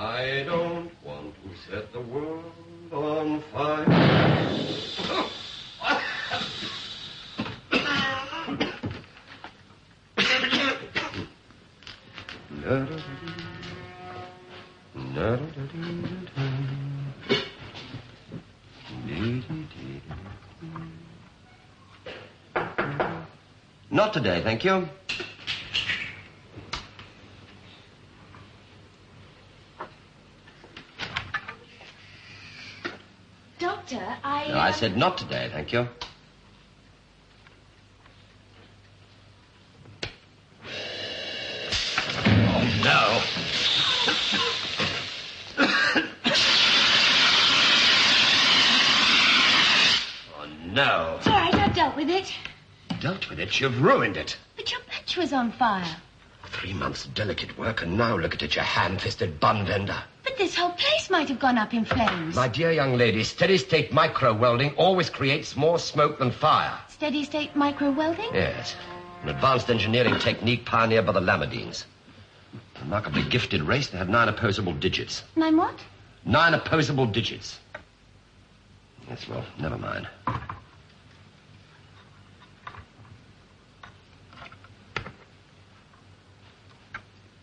I don't want to set the world on fire. Not today, thank you. Doctor, I. No, I said not today, thank you. Oh, no. Oh, no. It's all right, I've dealt with it. Dealt with it, you've ruined it. But your match was on fire. Three months' delicate work, and now look at it, you ham-fisted bun vendor. This whole place might have gone up in flames. My dear young lady, steady-state micro-welding always creates more smoke than fire. Steady state micro welding? Yes, an advanced engineering technique pioneered by the Lamadines. A remarkably gifted race, they have nine opposable digits. Nine what? Nine opposable digits. Yes, well, never mind.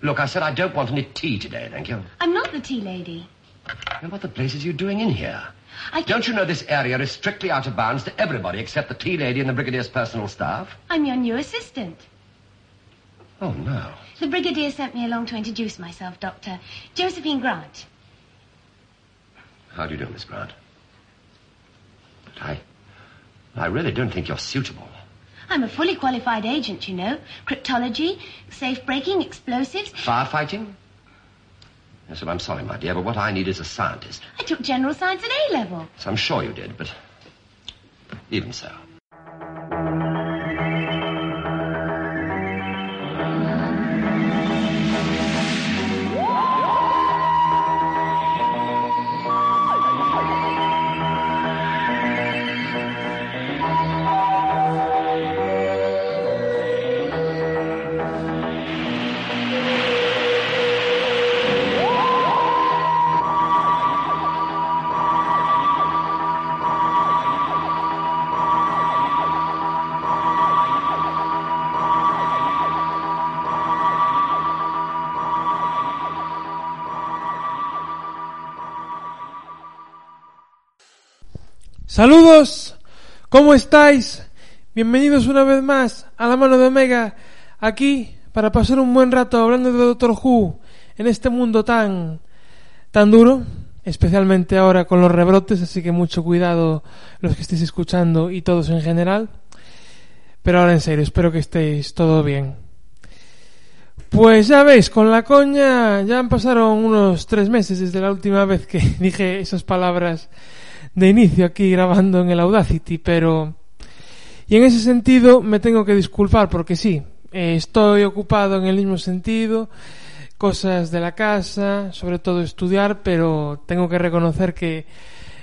Look, I said I don't want any tea today, thank you. I'm not the tea lady. And what the blazes are you doing in here? I Don't you know this area is strictly out of bounds to everybody except the tea lady and the brigadier's personal staff? I'm your new assistant. Oh, no. The brigadier sent me along to introduce myself, Doctor. Josephine Grant. How do you do, Miss Grant? But I. I really don't think you're suitable. I'm a fully qualified agent, you know. Cryptology, safe breaking, explosives. Firefighting? Yes, well, I'm sorry, my dear, but what I need is a scientist. I took general science at A level. So I'm sure you did, but even so. ¿Cómo estáis? Bienvenidos una vez más a la mano de Omega, aquí para pasar un buen rato hablando de Doctor Who en este mundo tan tan duro, especialmente ahora con los rebrotes, así que mucho cuidado los que estéis escuchando y todos en general. Pero ahora en serio, espero que estéis todo bien. Pues ya veis, con la coña ya han pasado unos tres meses desde la última vez que dije esas palabras de inicio aquí grabando en el Audacity, pero... Y en ese sentido me tengo que disculpar porque sí, eh, estoy ocupado en el mismo sentido, cosas de la casa, sobre todo estudiar, pero tengo que reconocer que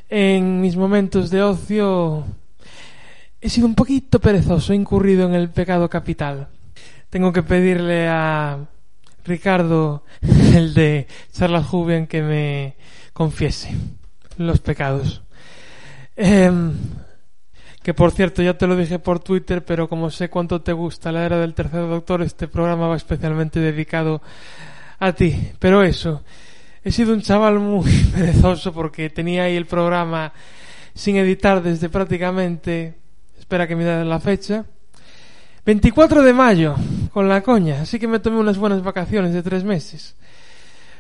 en mis momentos de ocio he sido un poquito perezoso, he incurrido en el pecado capital. Tengo que pedirle a Ricardo, el de Charlas Jubian, que me confiese los pecados. Em, que por cierto, ya te lo dije por Twitter, pero como sé cuánto te gusta la era del tercer doctor, este programa va especialmente dedicado a ti. Pero eso, he sido un chaval muy perezoso porque tenía ahí el programa sin editar desde prácticamente, espera que me den la fecha, 24 de mayo, con la coña, así que me tomé unas buenas vacaciones de tres meses.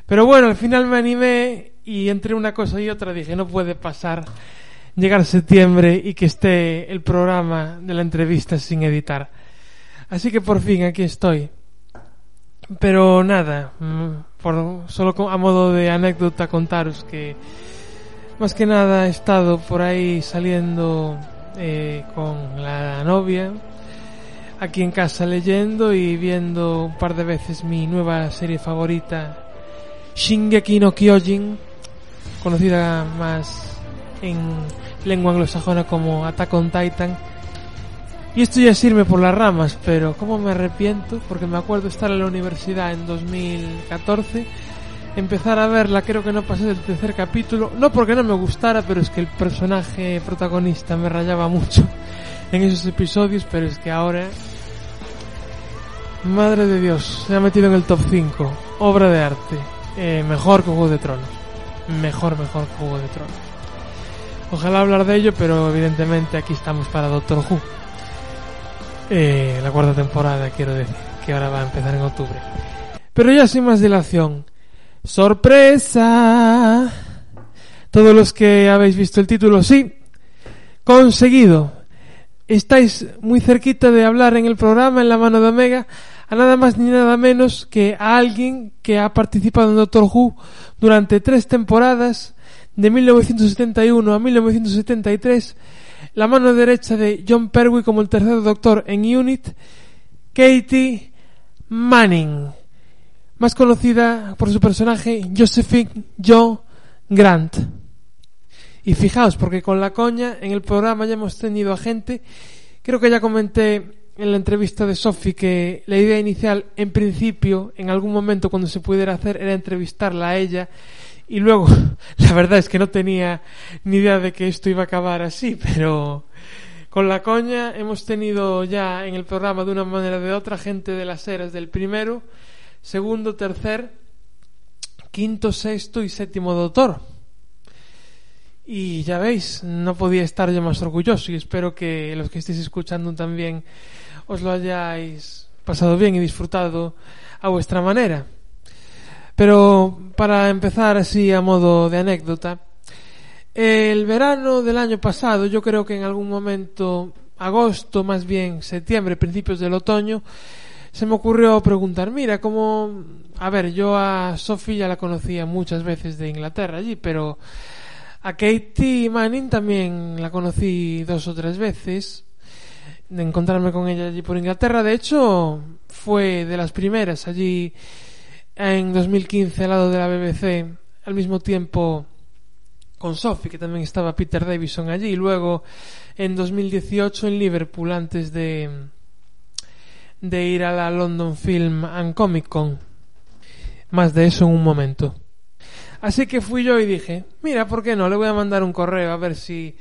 Pero bueno, al final me animé y entre una cosa y otra dije, no puede pasar llegar septiembre y que esté el programa de la entrevista sin editar. Así que por fin aquí estoy. Pero nada, mm, por, solo a modo de anécdota contaros que más que nada he estado por ahí saliendo eh, con la novia, aquí en casa leyendo y viendo un par de veces mi nueva serie favorita, Shingeki no Kyojin, conocida más en lengua anglosajona como Attack on Titan. Y esto ya es irme por las ramas, pero ¿cómo me arrepiento? Porque me acuerdo estar en la universidad en 2014, empezar a verla, creo que no pasé del tercer capítulo, no porque no me gustara, pero es que el personaje protagonista me rayaba mucho en esos episodios, pero es que ahora, madre de Dios, se ha metido en el top 5, obra de arte, eh, mejor que Juego de Tronos, mejor, mejor Juego de Tronos. Ojalá hablar de ello, pero evidentemente aquí estamos para Doctor Who. Eh, la cuarta temporada, quiero decir, que ahora va a empezar en octubre. Pero ya sin más dilación, ¡Sorpresa! Todos los que habéis visto el título, sí, conseguido. Estáis muy cerquita de hablar en el programa, en la mano de Omega, a nada más ni nada menos que a alguien que ha participado en Doctor Who durante tres temporadas, de 1971 a 1973, la mano derecha de John Pertwee como el tercer doctor en Unit, Katie Manning más conocida por su personaje Josephine Joe Grant. Y fijaos, porque con la coña en el programa ya hemos tenido a gente, creo que ya comenté en la entrevista de Sophie que la idea inicial, en principio, en algún momento cuando se pudiera hacer, era entrevistarla a ella. Y luego, la verdad es que no tenía ni idea de que esto iba a acabar así, pero con la coña hemos tenido ya en el programa de una manera o de otra gente de las eras del primero segundo, tercer, quinto, sexto y séptimo doctor. Y ya veis, no podía estar yo más orgulloso y espero que los que estéis escuchando también os lo hayáis pasado bien y disfrutado a vuestra manera. Pero para empezar así a modo de anécdota, el verano del año pasado, yo creo que en algún momento, agosto, más bien septiembre, principios del otoño, se me ocurrió preguntar, mira, como... A ver, yo a Sophie ya la conocía muchas veces de Inglaterra allí, pero a Katie Manning también la conocí dos o tres veces de encontrarme con ella allí por Inglaterra. De hecho, fue de las primeras allí en 2015 al lado de la BBC, al mismo tiempo con Sophie, que también estaba Peter Davison allí, y luego en 2018 en Liverpool, antes de, de ir a la London Film and Comic Con. Más de eso en un momento. Así que fui yo y dije, mira, ¿por qué no? Le voy a mandar un correo a ver si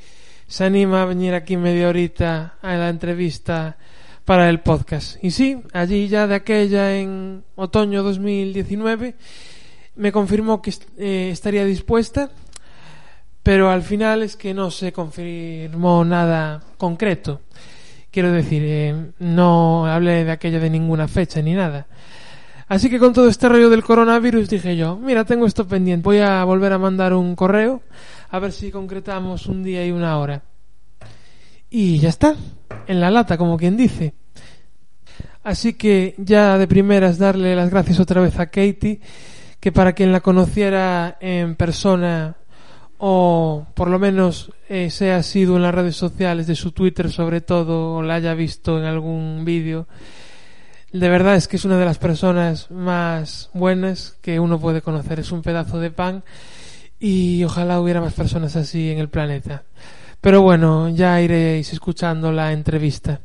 se anima a venir aquí media horita a la entrevista para el podcast. Y sí, allí ya de aquella en otoño 2019 me confirmó que eh, estaría dispuesta, pero al final es que no se confirmó nada concreto. Quiero decir, eh, no hablé de aquello de ninguna fecha ni nada. Así que con todo este rollo del coronavirus dije yo, mira, tengo esto pendiente, voy a volver a mandar un correo a ver si concretamos un día y una hora. Y ya está, en la lata, como quien dice. Así que ya de primeras darle las gracias otra vez a Katie, que para quien la conociera en persona o por lo menos eh, sea sido en las redes sociales de su Twitter sobre todo o la haya visto en algún vídeo de verdad es que es una de las personas más buenas que uno puede conocer es un pedazo de pan y ojalá hubiera más personas así en el planeta pero bueno ya iréis escuchando la entrevista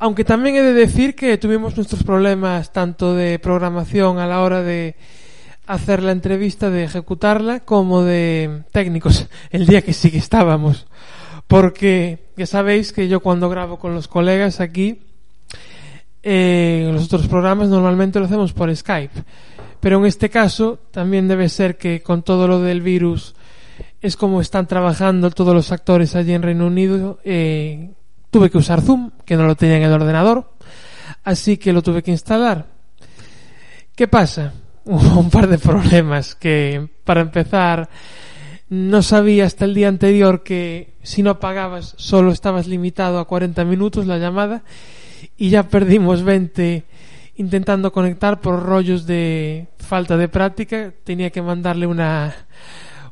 aunque también he de decir que tuvimos nuestros problemas tanto de programación a la hora de hacer la entrevista, de ejecutarla, como de técnicos, el día que sí que estábamos. Porque ya sabéis que yo cuando grabo con los colegas aquí, eh, los otros programas normalmente lo hacemos por Skype. Pero en este caso también debe ser que con todo lo del virus es como están trabajando todos los actores allí en Reino Unido. Eh, tuve que usar Zoom, que no lo tenía en el ordenador, así que lo tuve que instalar. ¿Qué pasa? hubo un par de problemas que, para empezar, no sabía hasta el día anterior que si no pagabas solo estabas limitado a 40 minutos la llamada y ya perdimos 20 intentando conectar por rollos de falta de práctica. Tenía que mandarle una,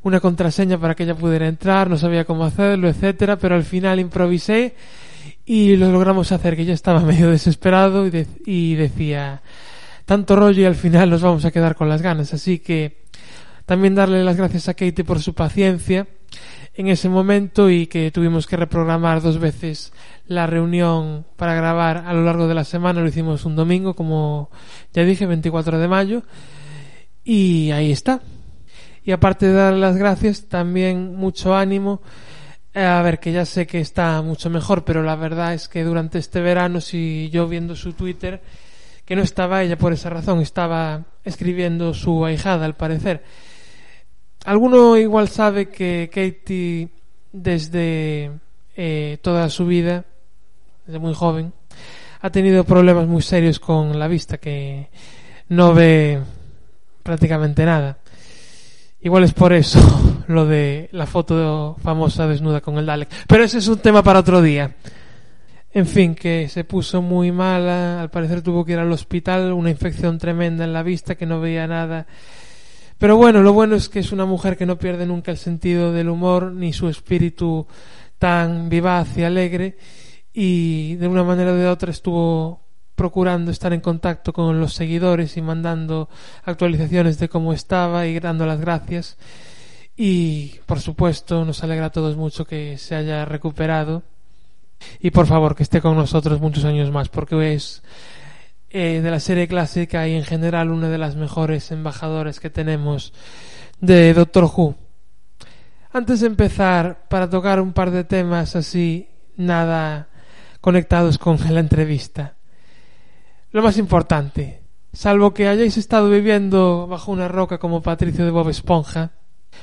una contraseña para que ella pudiera entrar, no sabía cómo hacerlo, etcétera, pero al final improvisé y lo logramos hacer, que ya estaba medio desesperado y, y decía, tanto rollo y al final nos vamos a quedar con las ganas. Así que también darle las gracias a Katie por su paciencia en ese momento y que tuvimos que reprogramar dos veces la reunión para grabar a lo largo de la semana. Lo hicimos un domingo, como ya dije, 24 de mayo. Y ahí está. Y aparte de dar las gracias, también mucho ánimo. Eh, A ver, que ya sé que está mucho mejor, pero la verdad es que durante este verano, si yo viendo su Twitter, que no estaba ella por esa razón, estaba escribiendo su ahijada, al parecer. Alguno igual sabe que Katie, desde eh, toda su vida, desde muy joven, ha tenido problemas muy serios con la vista, que no ve prácticamente nada. Igual es por eso lo de la foto famosa desnuda con el Dalek. Pero ese es un tema para otro día. En fin, que se puso muy mala, al parecer tuvo que ir al hospital, una infección tremenda en la vista, que no veía nada. Pero bueno, lo bueno es que es una mujer que no pierde nunca el sentido del humor ni su espíritu tan vivaz y alegre y de una manera o de otra estuvo procurando estar en contacto con los seguidores y mandando actualizaciones de cómo estaba y dando las gracias. Y por supuesto nos alegra a todos mucho que se haya recuperado y por favor que esté con nosotros muchos años más porque es eh, de la serie clásica y en general una de las mejores embajadoras que tenemos de Doctor Who. Antes de empezar, para tocar un par de temas así, nada conectados con la entrevista. Lo más importante, salvo que hayáis estado viviendo bajo una roca como Patricio de Bob Esponja,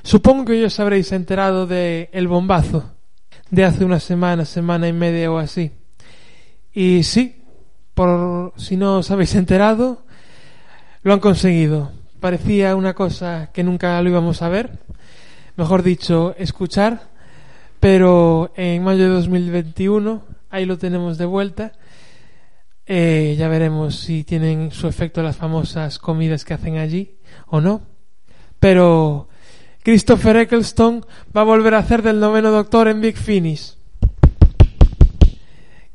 supongo que os habréis enterado de el bombazo de hace una semana, semana y media o así. Y sí, por si no os habéis enterado, lo han conseguido. Parecía una cosa que nunca lo íbamos a ver, mejor dicho, escuchar, pero en mayo de 2021 ahí lo tenemos de vuelta. Eh, ya veremos si tienen su efecto las famosas comidas que hacen allí o no. Pero Christopher Eccleston va a volver a hacer del noveno doctor en Big Finish.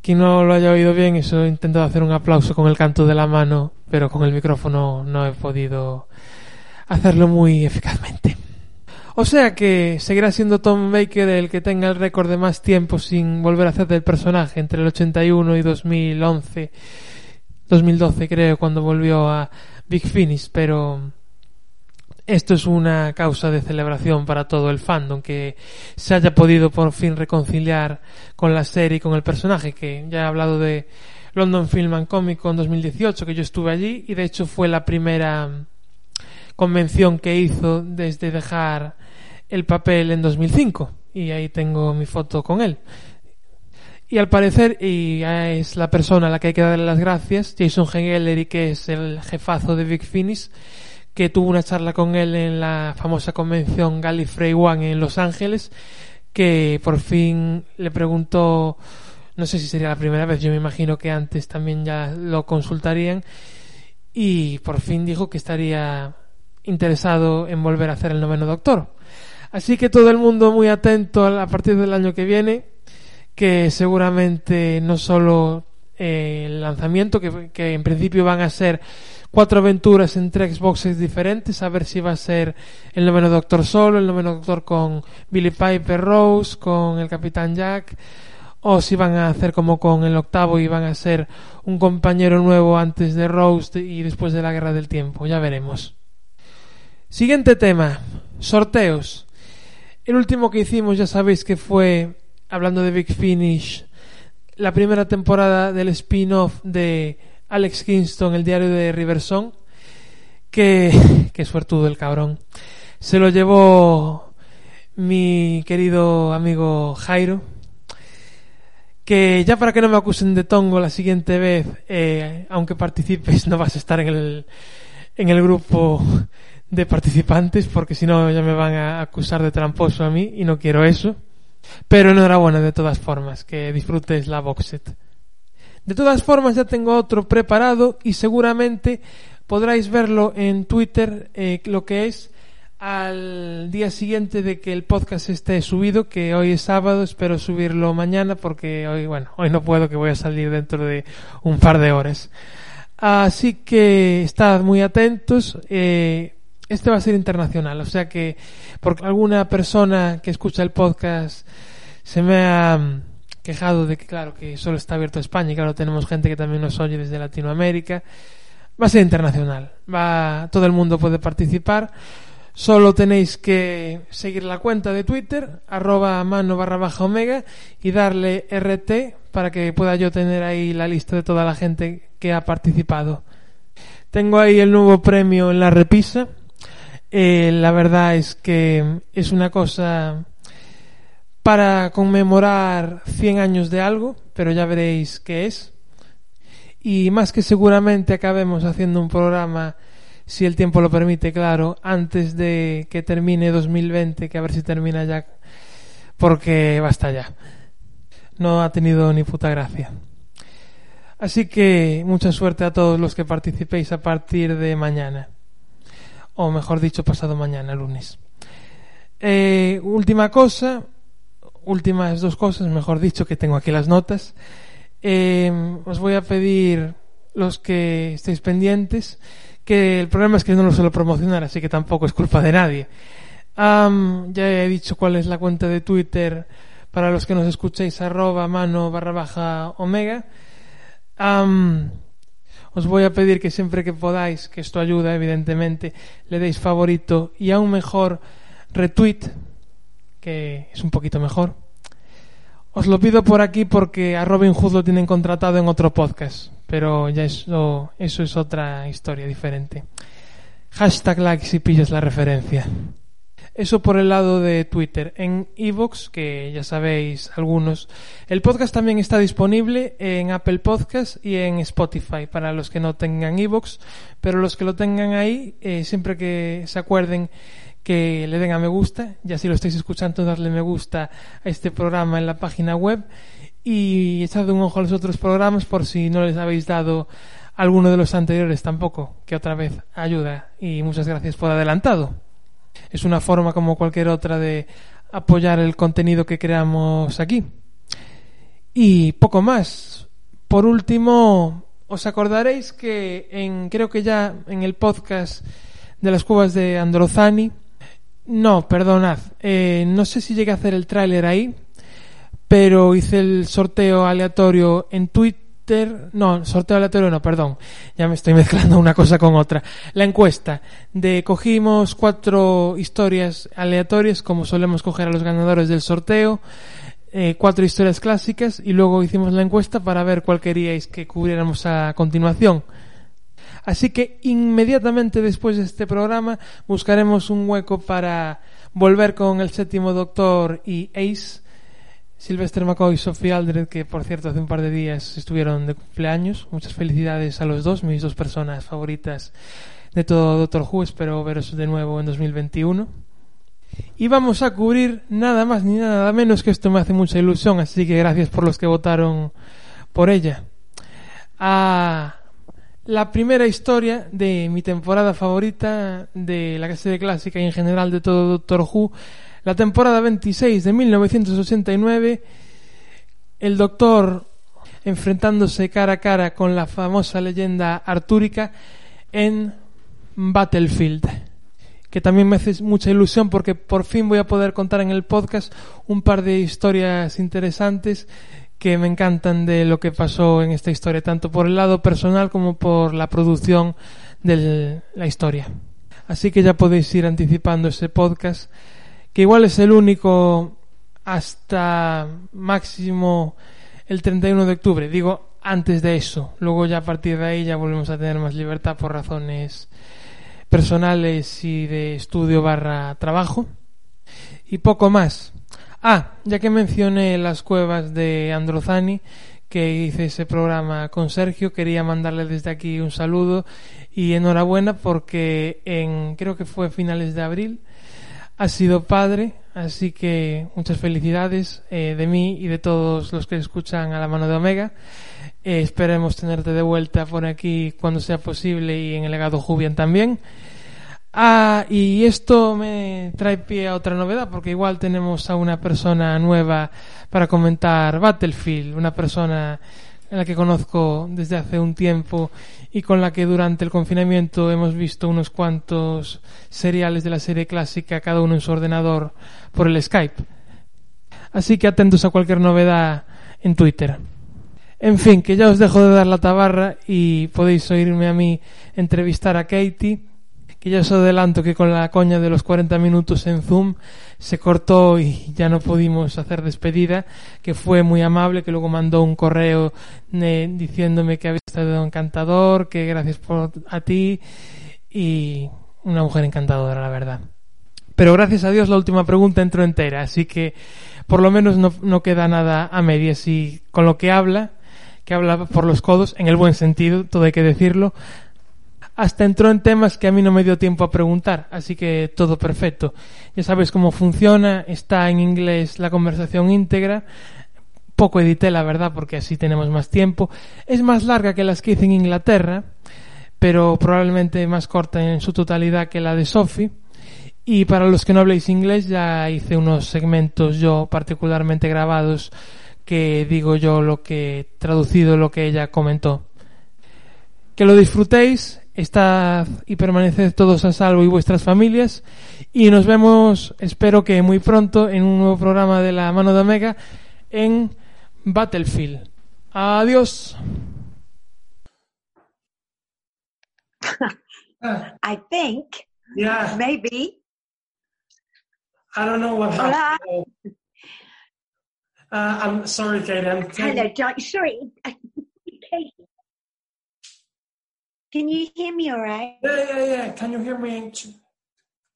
Quien no lo haya oído bien, eso he intentado hacer un aplauso con el canto de la mano, pero con el micrófono no he podido hacerlo muy eficazmente. O sea que seguirá siendo Tom Baker el que tenga el récord de más tiempo sin volver a hacer del personaje entre el 81 y 2011, 2012 creo, cuando volvió a Big Finish, pero esto es una causa de celebración para todo el fandom que se haya podido por fin reconciliar con la serie y con el personaje que ya he hablado de London Film and Comic Con 2018 que yo estuve allí y de hecho fue la primera convención que hizo desde dejar el papel en 2005 y ahí tengo mi foto con él y al parecer y es la persona a la que hay que darle las gracias Jason Geller que es el jefazo de Big Finish que tuvo una charla con él en la famosa convención Gallifrey One en Los Ángeles, que por fin le preguntó, no sé si sería la primera vez, yo me imagino que antes también ya lo consultarían, y por fin dijo que estaría interesado en volver a hacer el noveno doctor. Así que todo el mundo muy atento a partir del año que viene, que seguramente no solo eh, el lanzamiento, que, en principio van a ser cuatro aventuras en tres Xboxes diferentes, a ver si va a ser el noveno Doctor solo, el noveno Doctor con Billy Piper Rose, con el Capitán Jack, o si van a hacer como con el octavo y van a ser un compañero nuevo antes de Rose y después de la Guerra del Tiempo, ya veremos. Siguiente tema, sorteos. El último que hicimos ya sabéis que fue, hablando de Big Finish, la primera temporada del spin-off de Alex Kingston, el diario de Riverson, que, que suertudo el cabrón. Se lo llevó mi querido amigo Jairo, que ya para que no me acusen de tongo la siguiente vez, eh, aunque participes, no vas a estar en el, en el grupo de participantes, porque si no ya me van a acusar de tramposo a mí y no quiero eso. Pero enhorabuena de todas formas, que disfrutes la box set. De todas formas ya tengo otro preparado y seguramente podráis verlo en Twitter eh, lo que es al día siguiente de que el podcast esté subido, que hoy es sábado, espero subirlo mañana porque hoy, bueno, hoy no puedo que voy a salir dentro de un par de horas. Así que estad muy atentos. Eh, este va a ser internacional, o sea que porque alguna persona que escucha el podcast se me ha quejado de que claro que solo está abierto a España y claro tenemos gente que también nos oye desde Latinoamérica Va a ser internacional. Va, todo el mundo puede participar. Solo tenéis que seguir la cuenta de Twitter, arroba mano barra baja omega, y darle RT para que pueda yo tener ahí la lista de toda la gente que ha participado. Tengo ahí el nuevo premio en la repisa. Eh, la verdad es que es una cosa para conmemorar 100 años de algo, pero ya veréis qué es. Y más que seguramente acabemos haciendo un programa, si el tiempo lo permite, claro, antes de que termine 2020, que a ver si termina ya, porque basta ya. No ha tenido ni puta gracia. Así que mucha suerte a todos los que participéis a partir de mañana. O mejor dicho, pasado mañana, lunes. Eh, última cosa, últimas dos cosas, mejor dicho, que tengo aquí las notas. Eh, os voy a pedir los que estéis pendientes, que el problema es que no lo suelo promocionar, así que tampoco es culpa de nadie. ya he dicho cuál es la cuenta de Twitter para los que nos escuchéis, arroba mano barra baja omega os voy a pedir que siempre que podáis, que esto ayuda evidentemente, le deis favorito y aún mejor retweet, que es un poquito mejor. Os lo pido por aquí porque a Robin Hood lo tienen contratado en otro podcast, pero ya eso, eso es otra historia diferente. Hashtag like si pillas la referencia. Eso por el lado de Twitter. En Evox, que ya sabéis algunos, el podcast también está disponible en Apple Podcast y en Spotify para los que no tengan Evox, pero los que lo tengan ahí, eh, siempre que se acuerden que le den a me gusta, ya si lo estáis escuchando, darle me gusta a este programa en la página web. Y echad un ojo a los otros programas por si no les habéis dado alguno de los anteriores tampoco, que otra vez ayuda. Y muchas gracias por adelantado es una forma como cualquier otra de apoyar el contenido que creamos aquí. Y poco más. Por último, os acordaréis que en creo que ya en el podcast de las cuevas de Androzani, no, perdonad, eh, no sé si llegué a hacer el tráiler ahí, pero hice el sorteo aleatorio en Twitter no, sorteo aleatorio no, perdón, ya me estoy mezclando una cosa con otra. La encuesta de cogimos cuatro historias aleatorias, como solemos coger a los ganadores del sorteo, eh, cuatro historias clásicas y luego hicimos la encuesta para ver cuál queríais que cubriéramos a continuación. Así que inmediatamente después de este programa buscaremos un hueco para volver con el séptimo doctor y Ace Sylvester McCoy y Sophie Aldred, que por cierto hace un par de días estuvieron de cumpleaños. Muchas felicidades a los dos, mis dos personas favoritas de todo Doctor Who. Espero veros de nuevo en 2021. Y vamos a cubrir nada más ni nada menos que esto me hace mucha ilusión, así que gracias por los que votaron por ella. A la primera historia de mi temporada favorita de la serie clásica y en general de todo Doctor Who la temporada 26 de 1989, el Doctor enfrentándose cara a cara con la famosa leyenda artúrica en Battlefield que también me hace mucha ilusión porque por fin voy a poder contar en el podcast un par de historias interesantes que me encantan de lo que pasó en esta historia, tanto por el lado personal como por la producción de la historia. Así que ya podéis ir anticipando ese podcast que igual es el único hasta máximo el 31 de octubre. Digo, antes de eso. Luego ya a partir de ahí ya volvemos a tener más libertad por razones personales y de estudio barra trabajo. Y poco más. Ah, ya que mencioné las cuevas de Androzani, que hice ese programa con Sergio, quería mandarle desde aquí un saludo y enhorabuena porque en creo que fue finales de abril has sido padre, así que muchas felicidades eh, de mí y de todos los que escuchan a la mano de Omega. Eh, esperemos tenerte de vuelta por aquí cuando sea posible y en el legado Jubian también. Ah, y esto me trae pie a otra novedad, porque igual tenemos a una persona nueva para comentar Battlefield, una persona en la que conozco desde hace un tiempo y con la que durante el confinamiento hemos visto unos cuantos seriales de la serie clásica, cada uno en su ordenador, por el Skype. Así que atentos a cualquier novedad en Twitter. En fin, que ya os dejo de dar la tabarra y podéis oírme a mí entrevistar a Katie, que ya os adelanto que con la coña de los 40 minutos en Zoom se cortó y ya no pudimos hacer despedida, que fue muy amable, que luego mandó un correo eh, diciéndome que había estado encantador, que gracias por a ti y una mujer encantadora, la verdad. Pero gracias a Dios la última pregunta entró entera, así que por lo menos no, no queda nada a medias y con lo que habla, que habla por los codos, en el buen sentido, todo hay que decirlo, hasta entró en temas que a mí no me dio tiempo a preguntar, así que todo perfecto. Ya sabes cómo funciona, está en inglés la conversación íntegra, poco edité la verdad porque así tenemos más tiempo, es más larga que las que hice en Inglaterra, pero probablemente más corta en su totalidad que la de Sophie. Y para los que no habléis inglés ya hice unos segmentos yo particularmente grabados que digo yo lo que traducido lo que ella comentó. Que lo disfrutéis Estad y permaneced todos a salvo y vuestras familias. Y nos vemos, espero que muy pronto, en un nuevo programa de la mano de Omega en Battlefield. Adiós. I think Yeah, maybe. I don't know what Hola. happened. Uh, I'm sorry, Kate. I'm Hello, John. Sorry. Can you hear me all right? Yeah, yeah, yeah. Can you hear me?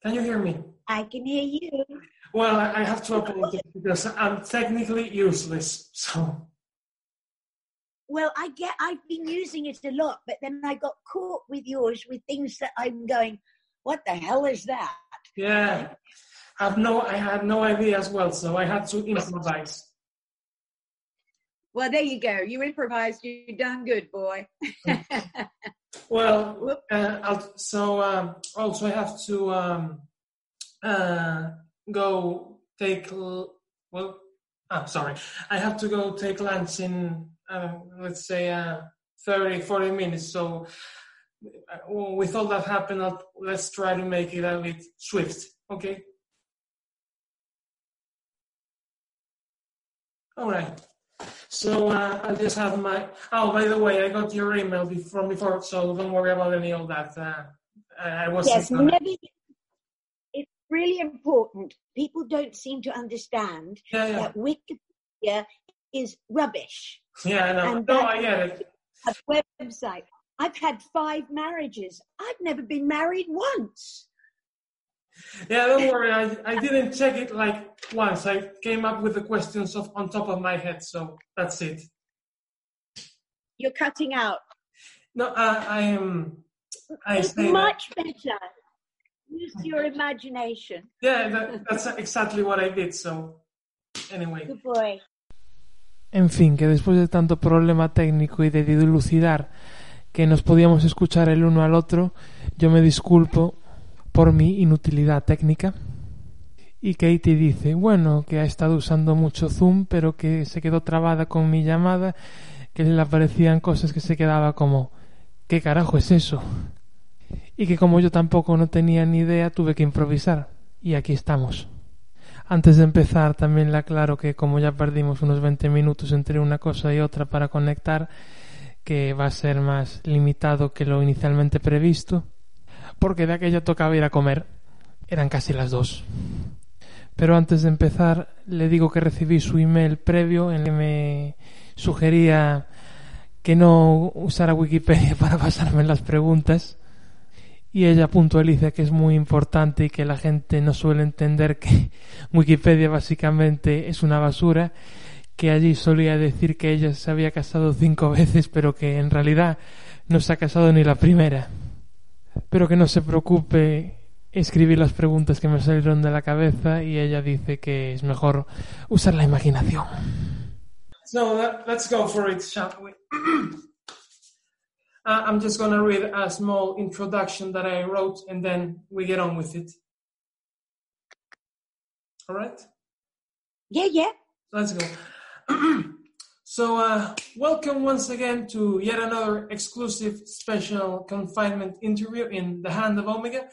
Can you hear me? I can hear you. Well, I I have to apologize because I'm technically useless. So Well, I get I've been using it a lot, but then I got caught with yours with things that I'm going, what the hell is that? yeah, I've no, I had no idea as well. So I had to improvise. Well, there you go. You improvised. You done good, boy. Well, uh, so um, also I have to um, uh, go take l- well. I'm sorry. I have to go take lunch in uh, let's say uh, 30, 40 minutes. So uh, with all that happened, let's try to make it a bit swift. Okay. All right. So uh, I just have my. Oh, by the way, I got your email be- from before, so don't worry about any of that. Uh, I wasn't. yes, never. It's really important. People don't seem to understand yeah, yeah, that Wikipedia is rubbish. yeah. I know. and No, I get it. A website. I've had five marriages. I've never been married once. Yeah, don't worry. I, I didn't check it like once. I came up with the questions of on top of my head, so that's it. You're cutting out. No, uh, I am. I It's say that. much better. Use your imagination. Yeah, that, that's exactly what I did. So, anyway. Good boy. En fin, que después de tanto problema técnico y de dilucidar que nos podíamos escuchar el uno al otro, yo me disculpo por mi inutilidad técnica. Y Katie dice, bueno, que ha estado usando mucho Zoom, pero que se quedó trabada con mi llamada, que le aparecían cosas que se quedaba como, ¿qué carajo es eso? Y que como yo tampoco no tenía ni idea, tuve que improvisar. Y aquí estamos. Antes de empezar, también le aclaro que como ya perdimos unos 20 minutos entre una cosa y otra para conectar, que va a ser más limitado que lo inicialmente previsto, porque de aquello tocaba ir a comer. Eran casi las dos. Pero antes de empezar, le digo que recibí su email previo en el que me sugería que no usara Wikipedia para pasarme las preguntas. Y ella puntualiza que es muy importante y que la gente no suele entender que Wikipedia básicamente es una basura, que allí solía decir que ella se había casado cinco veces, pero que en realidad no se ha casado ni la primera. Pero que no se preocupe escribir las preguntas que me salieron de la cabeza y ella dice que es mejor usar la imaginación. So let's go for it, shall we? Uh, I'm just going to read a small introduction that I wrote and then we get on with it. All right? Yeah, yeah. Let's go. so, uh, welcome once again to yet another exclusive special confinement interview in the hand of Omega.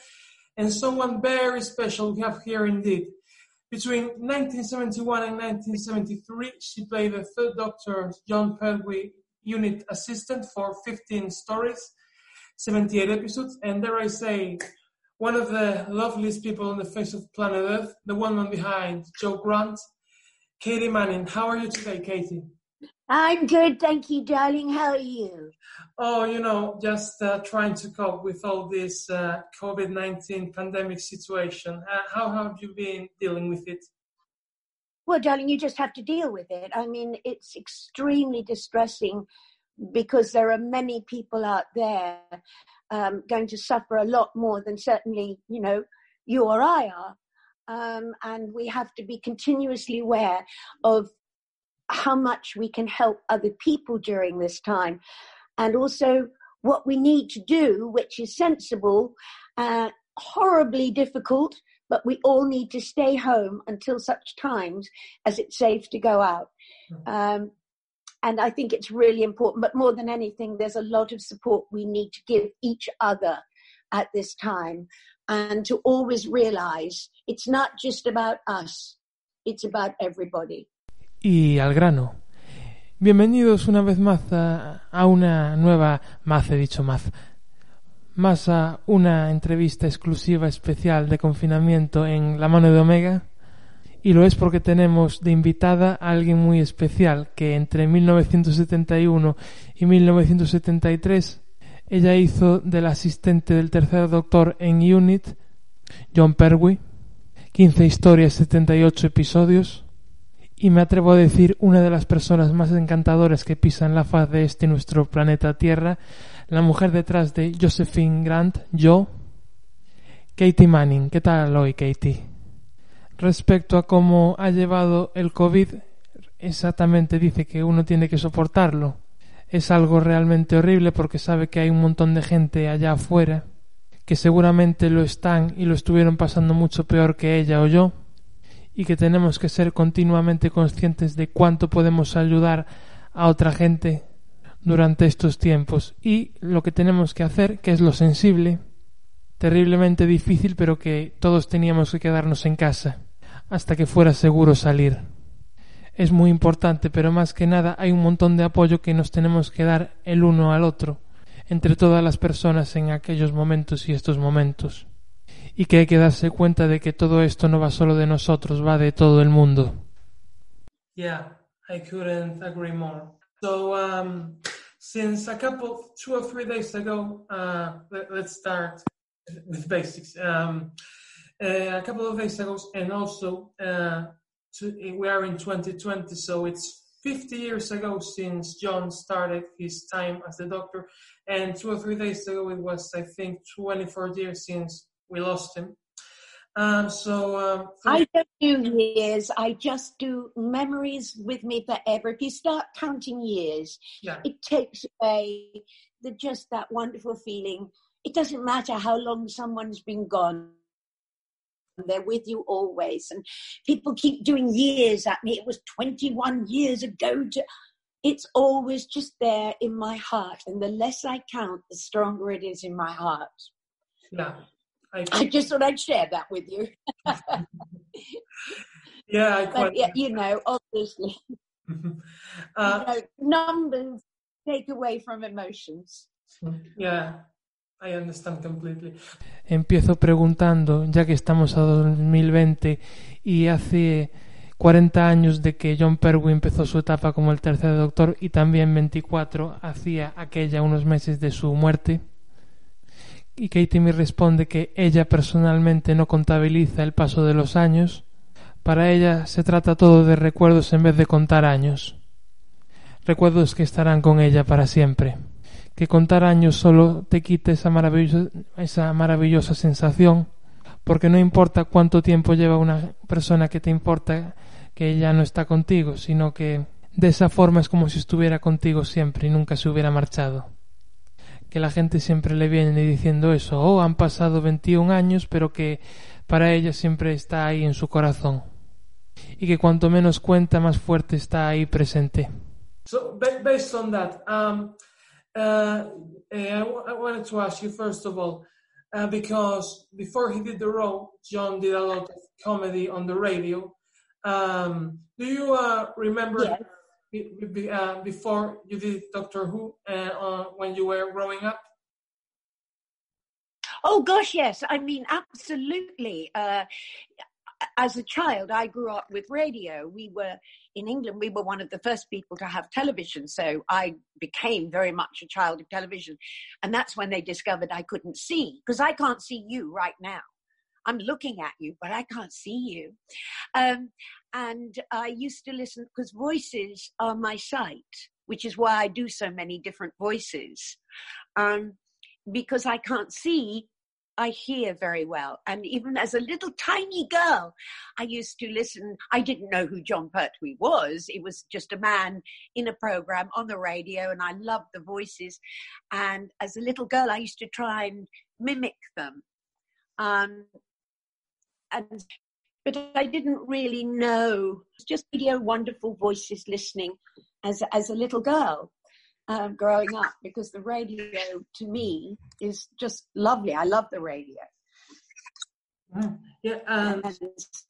And someone very special we have here indeed. Between 1971 and 1973, she played the third Doctor John Pertwee unit assistant for 15 stories, 78 episodes, and dare I say, one of the loveliest people on the face of planet Earth, the woman behind Joe Grant, Katie Manning. How are you today, Katie? I'm good, thank you, darling. How are you? Oh, you know, just uh, trying to cope with all this uh, COVID 19 pandemic situation. Uh, how have you been dealing with it? Well, darling, you just have to deal with it. I mean, it's extremely distressing because there are many people out there um, going to suffer a lot more than certainly, you know, you or I are. Um, and we have to be continuously aware of how much we can help other people during this time. And also what we need to do, which is sensible, uh, horribly difficult, but we all need to stay home until such times as it's safe to go out. Um, and I think it's really important, but more than anything, there's a lot of support we need to give each other at this time and to always realize it's not just about us, it's about everybody. Y al grano. Bienvenidos una vez más a, una nueva, más he dicho más, más a una entrevista exclusiva especial de confinamiento en La Mano de Omega. Y lo es porque tenemos de invitada a alguien muy especial que entre 1971 y 1973 ella hizo del asistente del tercer doctor en Unit, John Pertwee, 15 historias, 78 episodios, y me atrevo a decir una de las personas más encantadoras que pisan la faz de este nuestro planeta Tierra, la mujer detrás de Josephine Grant, yo, Katie Manning. ¿Qué tal hoy, Katie? Respecto a cómo ha llevado el COVID, exactamente dice que uno tiene que soportarlo. Es algo realmente horrible porque sabe que hay un montón de gente allá afuera que seguramente lo están y lo estuvieron pasando mucho peor que ella o yo y que tenemos que ser continuamente conscientes de cuánto podemos ayudar a otra gente durante estos tiempos y lo que tenemos que hacer, que es lo sensible, terriblemente difícil, pero que todos teníamos que quedarnos en casa hasta que fuera seguro salir. Es muy importante, pero más que nada hay un montón de apoyo que nos tenemos que dar el uno al otro, entre todas las personas en aquellos momentos y estos momentos. Y que hay que darse cuenta de que todo esto no va solo de nosotros, va de todo el mundo. Yeah, I couldn't agree more. So, um, since a couple, two or three days ago, uh, let, us start with basics. Um, uh, a couple of days ago, and also uh, to, we are in 2020, so it's 50 years ago since John started his time as a doctor, and two or three days ago it was, I think, 24 years since we lost him. Um, so um, I don't do years. I just do memories with me forever. If you start counting years, yeah. it takes away the just that wonderful feeling. It doesn't matter how long someone's been gone. They're with you always. And people keep doing years at me. It was 21 years ago. To, it's always just there in my heart. And the less I count, the stronger it is in my heart. Yeah. I, I just thought I'd share that with you. yeah, I but, yeah, you know, obviously, uh, you know, numbers take away from emotions. Yeah, I understand completely. Empiezo preguntando, ya que estamos a 2020 y hace 40 años de que John Pertwee empezó su etapa como el tercer doctor y también 24 hacía aquella unos meses de su muerte y Katie me responde que ella personalmente no contabiliza el paso de los años. Para ella se trata todo de recuerdos en vez de contar años. Recuerdos que estarán con ella para siempre. Que contar años solo te quite esa maravillosa, esa maravillosa sensación, porque no importa cuánto tiempo lleva una persona que te importa que ella no está contigo, sino que de esa forma es como si estuviera contigo siempre y nunca se hubiera marchado que la gente siempre le viene diciendo eso, oh, han pasado 21 años, pero que para ella siempre está ahí en su corazón. Y que cuanto menos cuenta, más fuerte está ahí presente. So, based on that, um, uh, eh, I, I wanted to ask you first of all, uh, because before he did the role, John did a lot of comedy on the radio. Um, do you uh, remember yes. Uh, before you did Doctor Who uh, uh, when you were growing up? Oh gosh, yes. I mean, absolutely. Uh, as a child, I grew up with radio. We were in England. We were one of the first people to have television, so I became very much a child of television, and that's when they discovered I couldn't see because I can't see you right now. I'm looking at you, but I can't see you. Um, and I used to listen because voices are my sight, which is why I do so many different voices. Um, because I can't see, I hear very well. And even as a little tiny girl, I used to listen. I didn't know who John Pertwee was. It was just a man in a program on the radio, and I loved the voices. And as a little girl, I used to try and mimic them. Um, and but I didn't really know. It's just radio, wonderful voices listening as as a little girl um, growing up because the radio to me is just lovely. I love the radio. Mm. Yeah, um...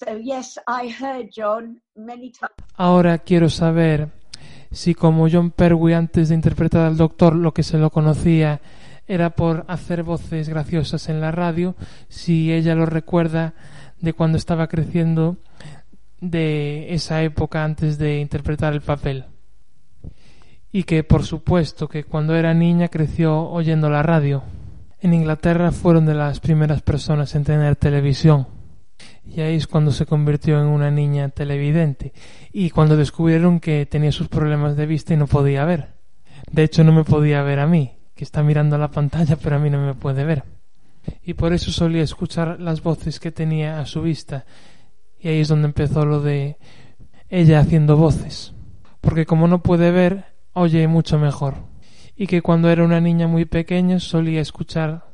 So yes, I heard John many times. Ahora quiero saber si como John Pertwee antes de interpretar al Doctor lo que se lo conocía era por hacer voces graciosas en la radio, si ella lo recuerda de cuando estaba creciendo de esa época antes de interpretar el papel. Y que por supuesto que cuando era niña creció oyendo la radio. En Inglaterra fueron de las primeras personas en tener televisión. Y ahí es cuando se convirtió en una niña televidente. Y cuando descubrieron que tenía sus problemas de vista y no podía ver. De hecho no me podía ver a mí, que está mirando la pantalla pero a mí no me puede ver y por eso solía escuchar las voces que tenía a su vista. Y ahí es donde empezó lo de ella haciendo voces. Porque como no puede ver oye mucho mejor. Y que cuando era una niña muy pequeña solía escuchar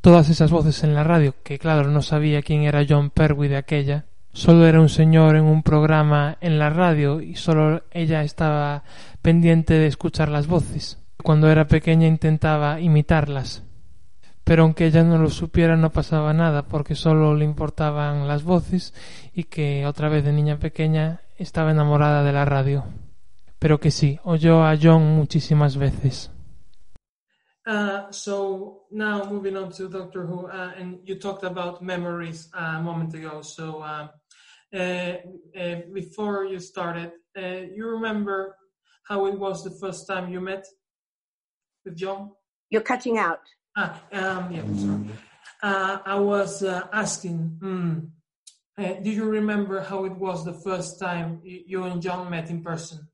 todas esas voces en la radio que claro no sabía quién era John Pertwee de aquella. Solo era un señor en un programa en la radio y solo ella estaba pendiente de escuchar las voces. Cuando era pequeña intentaba imitarlas pero aunque ella no lo supiera no pasaba nada porque solo le importaban las voces y que otra vez de niña pequeña estaba enamorada de la radio. Pero que sí, oyó a John muchísimas veces. Uh, so now moving on to Doctor Who, uh, and you talked about memories uh, a moment ago. So uh, before you started, you remember how it was the first time you met with John? You're cutting out. Ah, um, yeah, sorry. Uh, I was uh, asking, mm, uh, do you remember how it was the first time you and John met in person?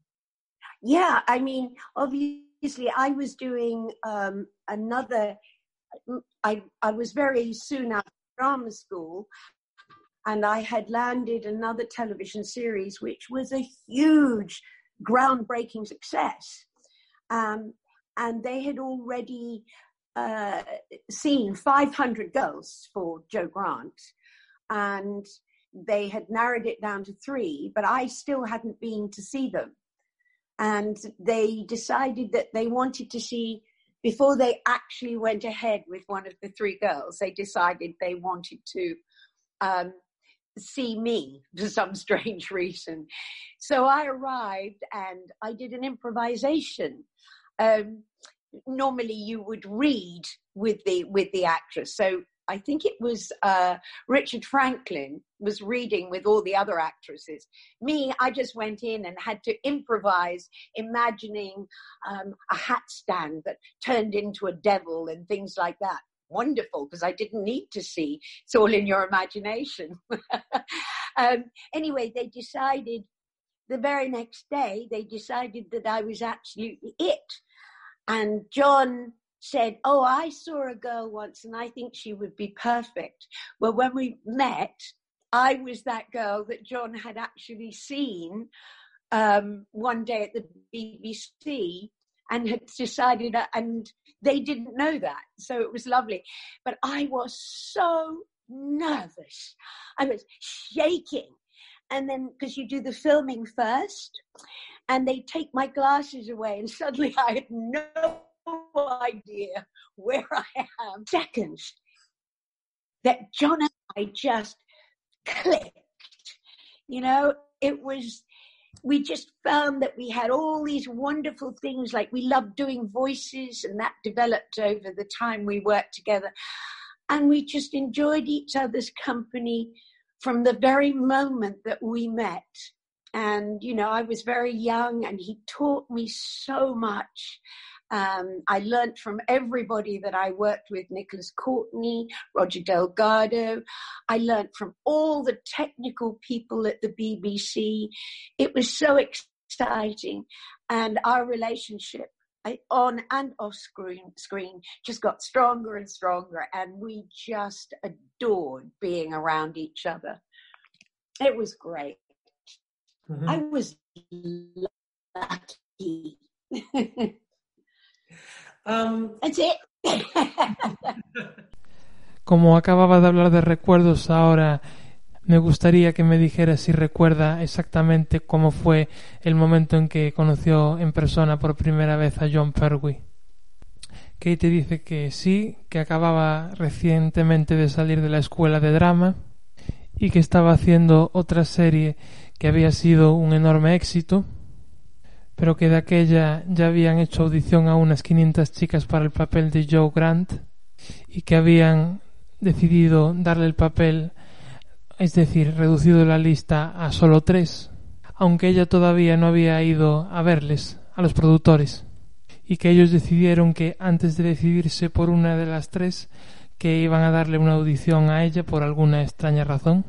Yeah, I mean, obviously, I was doing um, another. I I was very soon out of drama school, and I had landed another television series, which was a huge, groundbreaking success. Um, and they had already uh, seen 500 girls for Joe Grant, and they had narrowed it down to three, but I still hadn't been to see them. And they decided that they wanted to see, before they actually went ahead with one of the three girls, they decided they wanted to um, see me for some strange reason. So I arrived and I did an improvisation. Um, normally you would read with the with the actress. So I think it was uh, Richard Franklin was reading with all the other actresses. Me, I just went in and had to improvise, imagining um, a hat stand that turned into a devil and things like that. Wonderful, because I didn't need to see. It's all in your imagination. um, anyway, they decided the very next day, they decided that I was absolutely it. And John said, Oh, I saw a girl once and I think she would be perfect. Well, when we met, I was that girl that John had actually seen um, one day at the BBC and had decided, and they didn't know that. So it was lovely. But I was so nervous. I was shaking. And then, because you do the filming first, and they take my glasses away, and suddenly I had no idea where I am. Seconds that John and I just clicked. You know, it was we just found that we had all these wonderful things like we loved doing voices and that developed over the time we worked together and we just enjoyed each other's company from the very moment that we met and you know i was very young and he taught me so much um, I learned from everybody that I worked with, Nicholas Courtney, Roger Delgado. I learned from all the technical people at the BBC. It was so exciting. And our relationship on and off screen, screen just got stronger and stronger. And we just adored being around each other. It was great. Mm-hmm. I was lucky. Um, Como acababa de hablar de recuerdos, ahora me gustaría que me dijera si recuerda exactamente cómo fue el momento en que conoció en persona por primera vez a John Pertwee. Kate dice que sí, que acababa recientemente de salir de la escuela de drama y que estaba haciendo otra serie que había sido un enorme éxito pero que de aquella ya habían hecho audición a unas 500 chicas para el papel de Joe Grant y que habían decidido darle el papel, es decir, reducido la lista a solo tres, aunque ella todavía no había ido a verles, a los productores, y que ellos decidieron que antes de decidirse por una de las tres, que iban a darle una audición a ella por alguna extraña razón.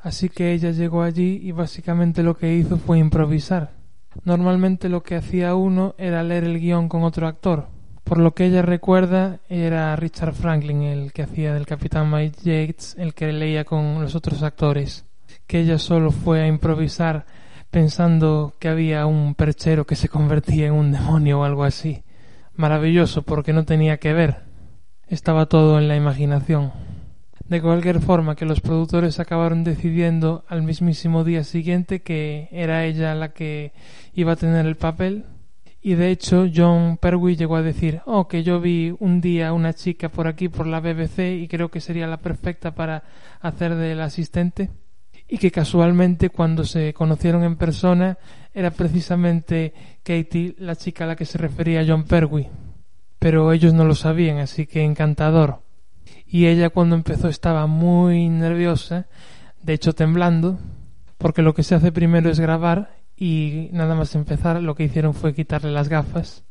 Así que ella llegó allí y básicamente lo que hizo fue improvisar Normalmente lo que hacía uno era leer el guion con otro actor. Por lo que ella recuerda, era Richard Franklin el que hacía del capitán Mike Yates, el que leía con los otros actores. Que ella solo fue a improvisar pensando que había un perchero que se convertía en un demonio o algo así. Maravilloso porque no tenía que ver. Estaba todo en la imaginación. De cualquier forma que los productores acabaron decidiendo al mismísimo día siguiente que era ella la que iba a tener el papel y de hecho John Pertwee llegó a decir oh que yo vi un día una chica por aquí por la BBC y creo que sería la perfecta para hacer del asistente y que casualmente cuando se conocieron en persona era precisamente Katie la chica a la que se refería John Pertwee pero ellos no lo sabían así que encantador. Y ella cuando empezó estaba muy nerviosa, de hecho temblando, porque lo que se hace primero es grabar y nada más empezar lo que hicieron fue quitarle las gafas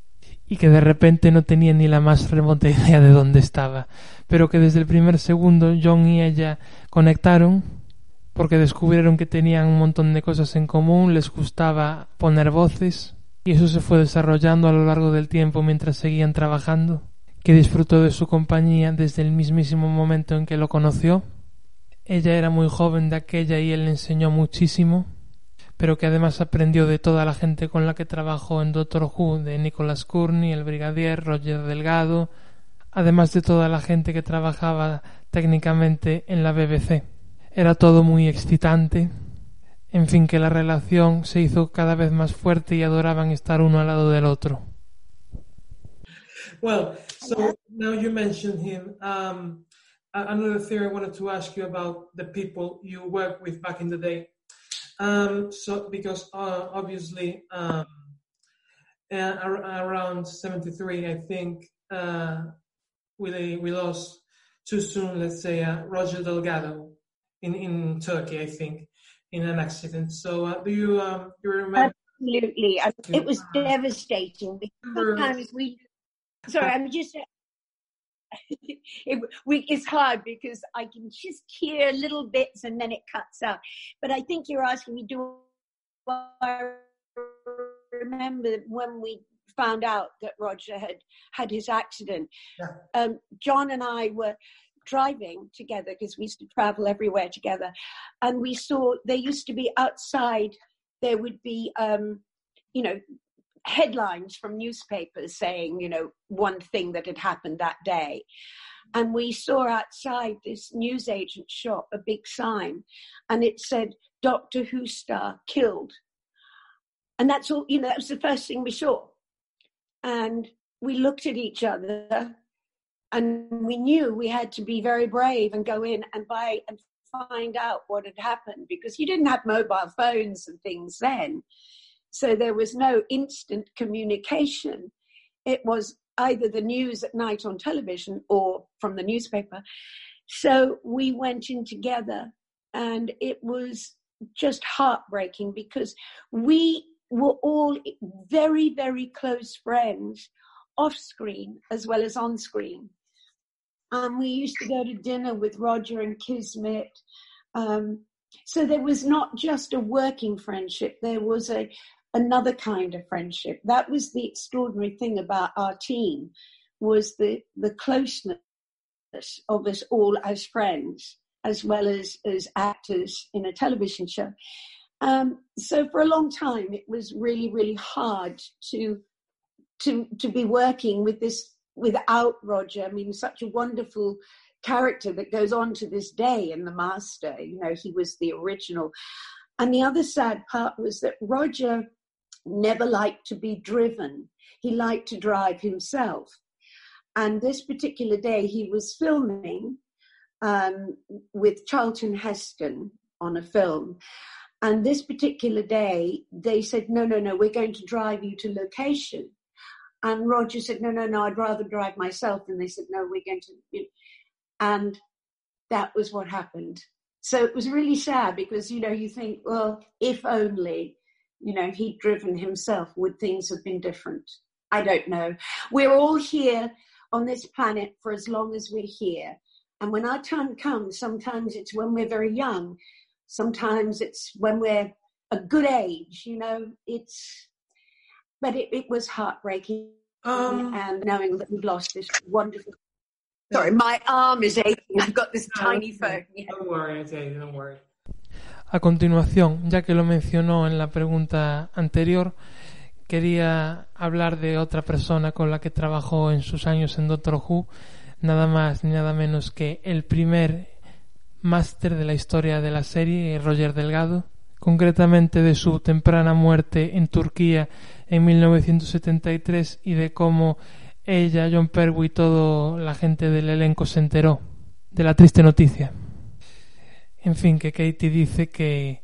y que de repente no tenía ni la más remota idea de dónde estaba, pero que desde el primer segundo John y ella conectaron porque descubrieron que tenían un montón de cosas en común, les gustaba poner voces y eso se fue desarrollando a lo largo del tiempo mientras seguían trabajando. Que disfrutó de su compañía desde el mismísimo momento en que lo conoció. Ella era muy joven de aquella y él le enseñó muchísimo, pero que además aprendió de toda la gente con la que trabajó en Doctor Who, de Nicholas Courtney, el brigadier, Roger Delgado, además de toda la gente que trabajaba técnicamente en la BBC. Era todo muy excitante, en fin que la relación se hizo cada vez más fuerte y adoraban estar uno al lado del otro. Well, so now you mentioned him. Um, another thing I wanted to ask you about the people you worked with back in the day. Um, so because uh, obviously um, uh, around 73, I think uh, we we lost too soon. Let's say uh, Roger Delgado in in Turkey, I think, in an accident. So uh, do you um, you remember? Absolutely, it was devastating because sometimes we Sorry, I'm just. It, we, it's hard because I can just hear little bits and then it cuts out. But I think you're asking me, do I remember when we found out that Roger had had his accident? Yeah. Um, John and I were driving together because we used to travel everywhere together, and we saw there used to be outside. There would be, um, you know, headlines from newspapers saying, you know, one thing that had happened that day. And we saw outside this newsagent shop a big sign, and it said, Doctor Who star killed. And that's all, you know, that was the first thing we saw. And we looked at each other and we knew we had to be very brave and go in and buy and find out what had happened because you didn't have mobile phones and things then. So there was no instant communication. It was either the news at night on television or from the newspaper. So we went in together and it was just heartbreaking because we were all very, very close friends off screen as well as on screen. Um, we used to go to dinner with Roger and Kismet. Um, so there was not just a working friendship, there was a another kind of friendship. That was the extraordinary thing about our team was the, the closeness of us all as friends, as well as, as actors in a television show. Um, so for a long time, it was really, really hard to to to be working with this without Roger. I mean, such a wonderful character that goes on to this day in The Master. You know, he was the original. And the other sad part was that Roger never liked to be driven. He liked to drive himself. And this particular day, he was filming um, with Charlton Heston on a film. And this particular day, they said, no, no, no, we're going to drive you to location. And Roger said, no, no, no, I'd rather drive myself. And they said, no, we're going to. And that was what happened. So it was really sad because, you know, you think, well, if only, you know, he'd driven himself, would things have been different? I don't know. We're all here on this planet for as long as we're here. And when our time comes, sometimes it's when we're very young, sometimes it's when we're a good age, you know, it's, but it, it was heartbreaking. Um, and knowing that we've lost this wonderful. Sorry, my arm is aching. I've got this no, tiny phone. Yeah. Don't worry, Jay, don't worry. A continuación, ya que lo mencionó en la pregunta anterior, quería hablar de otra persona con la que trabajó en sus años en Doctor Who, nada más ni nada menos que el primer máster de la historia de la serie, Roger Delgado, concretamente de su temprana muerte en Turquía en 1973 y de cómo ella, John Pertwee y toda la gente del elenco se enteró de la triste noticia. En fin, que Katie dice que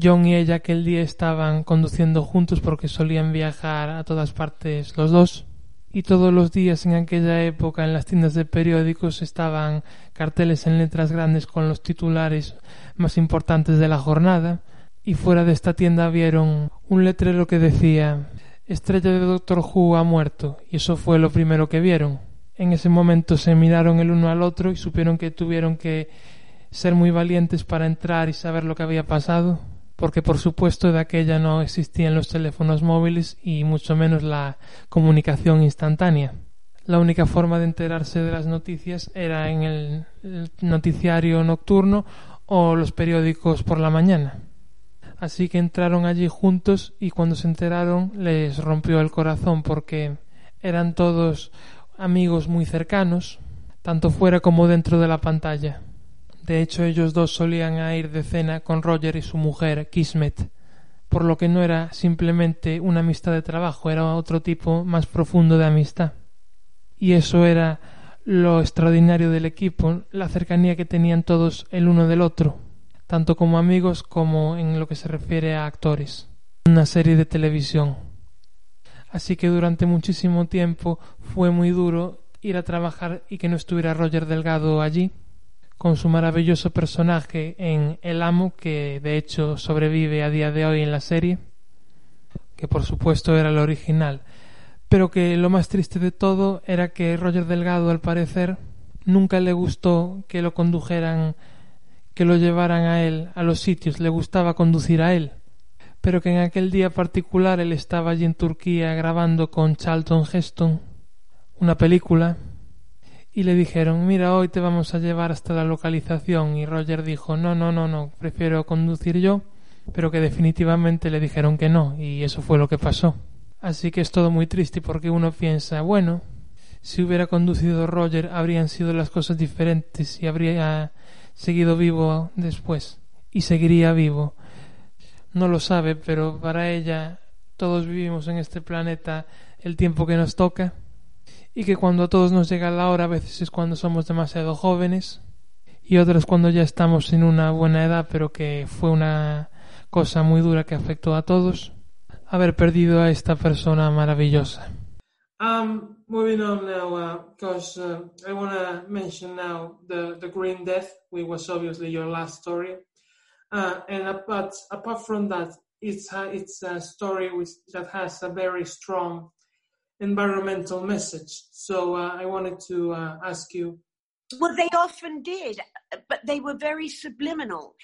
John y ella aquel día estaban conduciendo juntos porque solían viajar a todas partes los dos. Y todos los días en aquella época en las tiendas de periódicos estaban carteles en letras grandes con los titulares más importantes de la jornada. Y fuera de esta tienda vieron un letrero que decía Estrella de Doctor Who ha muerto y eso fue lo primero que vieron. En ese momento se miraron el uno al otro y supieron que tuvieron que ser muy valientes para entrar y saber lo que había pasado, porque por supuesto de aquella no existían los teléfonos móviles y mucho menos la comunicación instantánea. La única forma de enterarse de las noticias era en el noticiario nocturno o los periódicos por la mañana. Así que entraron allí juntos y cuando se enteraron les rompió el corazón porque eran todos amigos muy cercanos, tanto fuera como dentro de la pantalla. De hecho, ellos dos solían ir de cena con Roger y su mujer, Kismet, por lo que no era simplemente una amistad de trabajo, era otro tipo más profundo de amistad. Y eso era lo extraordinario del equipo, la cercanía que tenían todos el uno del otro, tanto como amigos como en lo que se refiere a actores. Una serie de televisión. Así que durante muchísimo tiempo fue muy duro ir a trabajar y que no estuviera Roger Delgado allí con su maravilloso personaje en El Amo, que de hecho sobrevive a día de hoy en la serie, que por supuesto era el original, pero que lo más triste de todo era que Roger Delgado, al parecer, nunca le gustó que lo condujeran, que lo llevaran a él a los sitios, le gustaba conducir a él, pero que en aquel día particular él estaba allí en Turquía grabando con Charlton Heston una película y le dijeron mira hoy te vamos a llevar hasta la localización. Y Roger dijo no no no no prefiero conducir yo. Pero que definitivamente le dijeron que no y eso fue lo que pasó. Así que es todo muy triste porque uno piensa bueno si hubiera conducido Roger habrían sido las cosas diferentes y habría seguido vivo después y seguiría vivo. No lo sabe pero para ella todos vivimos en este planeta el tiempo que nos toca y que cuando a todos nos llega la hora a veces es cuando somos demasiado jóvenes y otras cuando ya estamos en una buena edad, pero que fue una cosa muy dura que afectó a todos, haber perdido a esta persona maravillosa. Um, moving on now, because uh, uh, I want to mention now the, the Green Death, which was obviously your last story. Uh, and apart, apart from that, it's a, it's a story which, that has a very strong environmental message. So uh, I wanted to uh, ask you. Well, they often did, but they were very subliminal.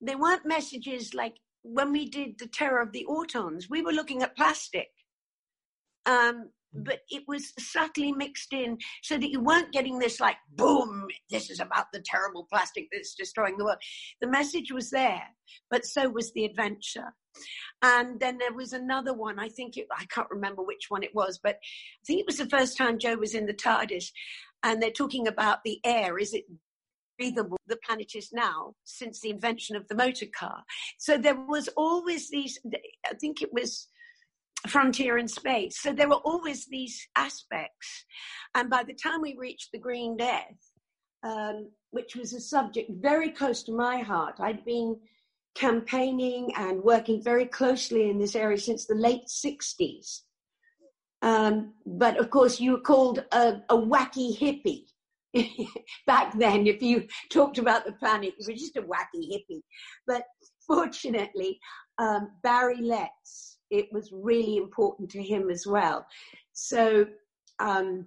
They weren't messages like when we did the Terror of the Autons, we were looking at plastic. Um, but it was subtly mixed in so that you weren't getting this like boom this is about the terrible plastic that's destroying the world the message was there but so was the adventure and then there was another one i think it, i can't remember which one it was but i think it was the first time joe was in the tardis and they're talking about the air is it breathable the planet is now since the invention of the motor car so there was always these i think it was frontier in space. So there were always these aspects. And by the time we reached the Green Death, um, which was a subject very close to my heart, I'd been campaigning and working very closely in this area since the late 60s. Um, but of course, you were called a, a wacky hippie. Back then, if you talked about the planet, you were just a wacky hippie. But fortunately, um, Barry Letts, it was really important to him as well. So, um,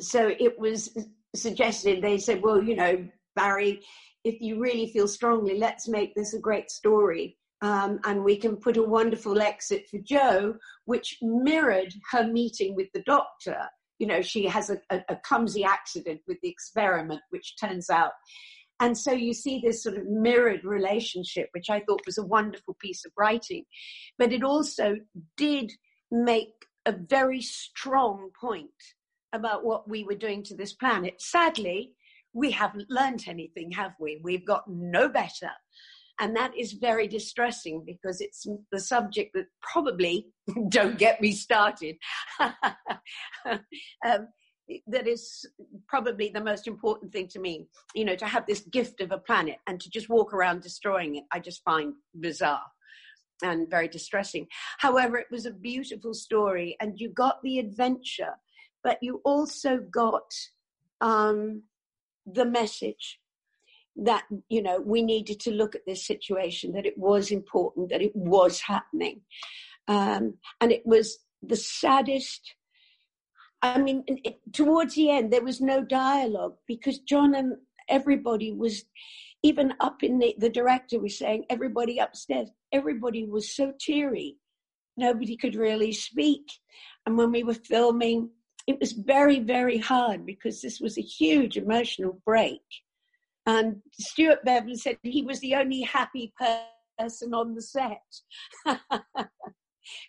so it was suggested. They said, "Well, you know, Barry, if you really feel strongly, let's make this a great story." Um, and we can put a wonderful exit for Joe, which mirrored her meeting with the doctor. You know, she has a, a, a clumsy accident with the experiment, which turns out and so you see this sort of mirrored relationship, which I thought was a wonderful piece of writing. But it also did make a very strong point about what we were doing to this planet. Sadly, we haven't learned anything, have we? We've got no better. And that is very distressing because it's the subject that probably, don't get me started, um, that is probably the most important thing to me. You know, to have this gift of a planet and to just walk around destroying it, I just find bizarre and very distressing. However, it was a beautiful story, and you got the adventure, but you also got um, the message that you know we needed to look at this situation, that it was important, that it was happening, um, and it was the saddest I mean, it, towards the end, there was no dialogue because John and everybody was, even up in the, the director was saying, everybody upstairs, everybody was so teary. Nobody could really speak. And when we were filming, it was very, very hard because this was a huge emotional break. And Stuart Bevan said he was the only happy person on the set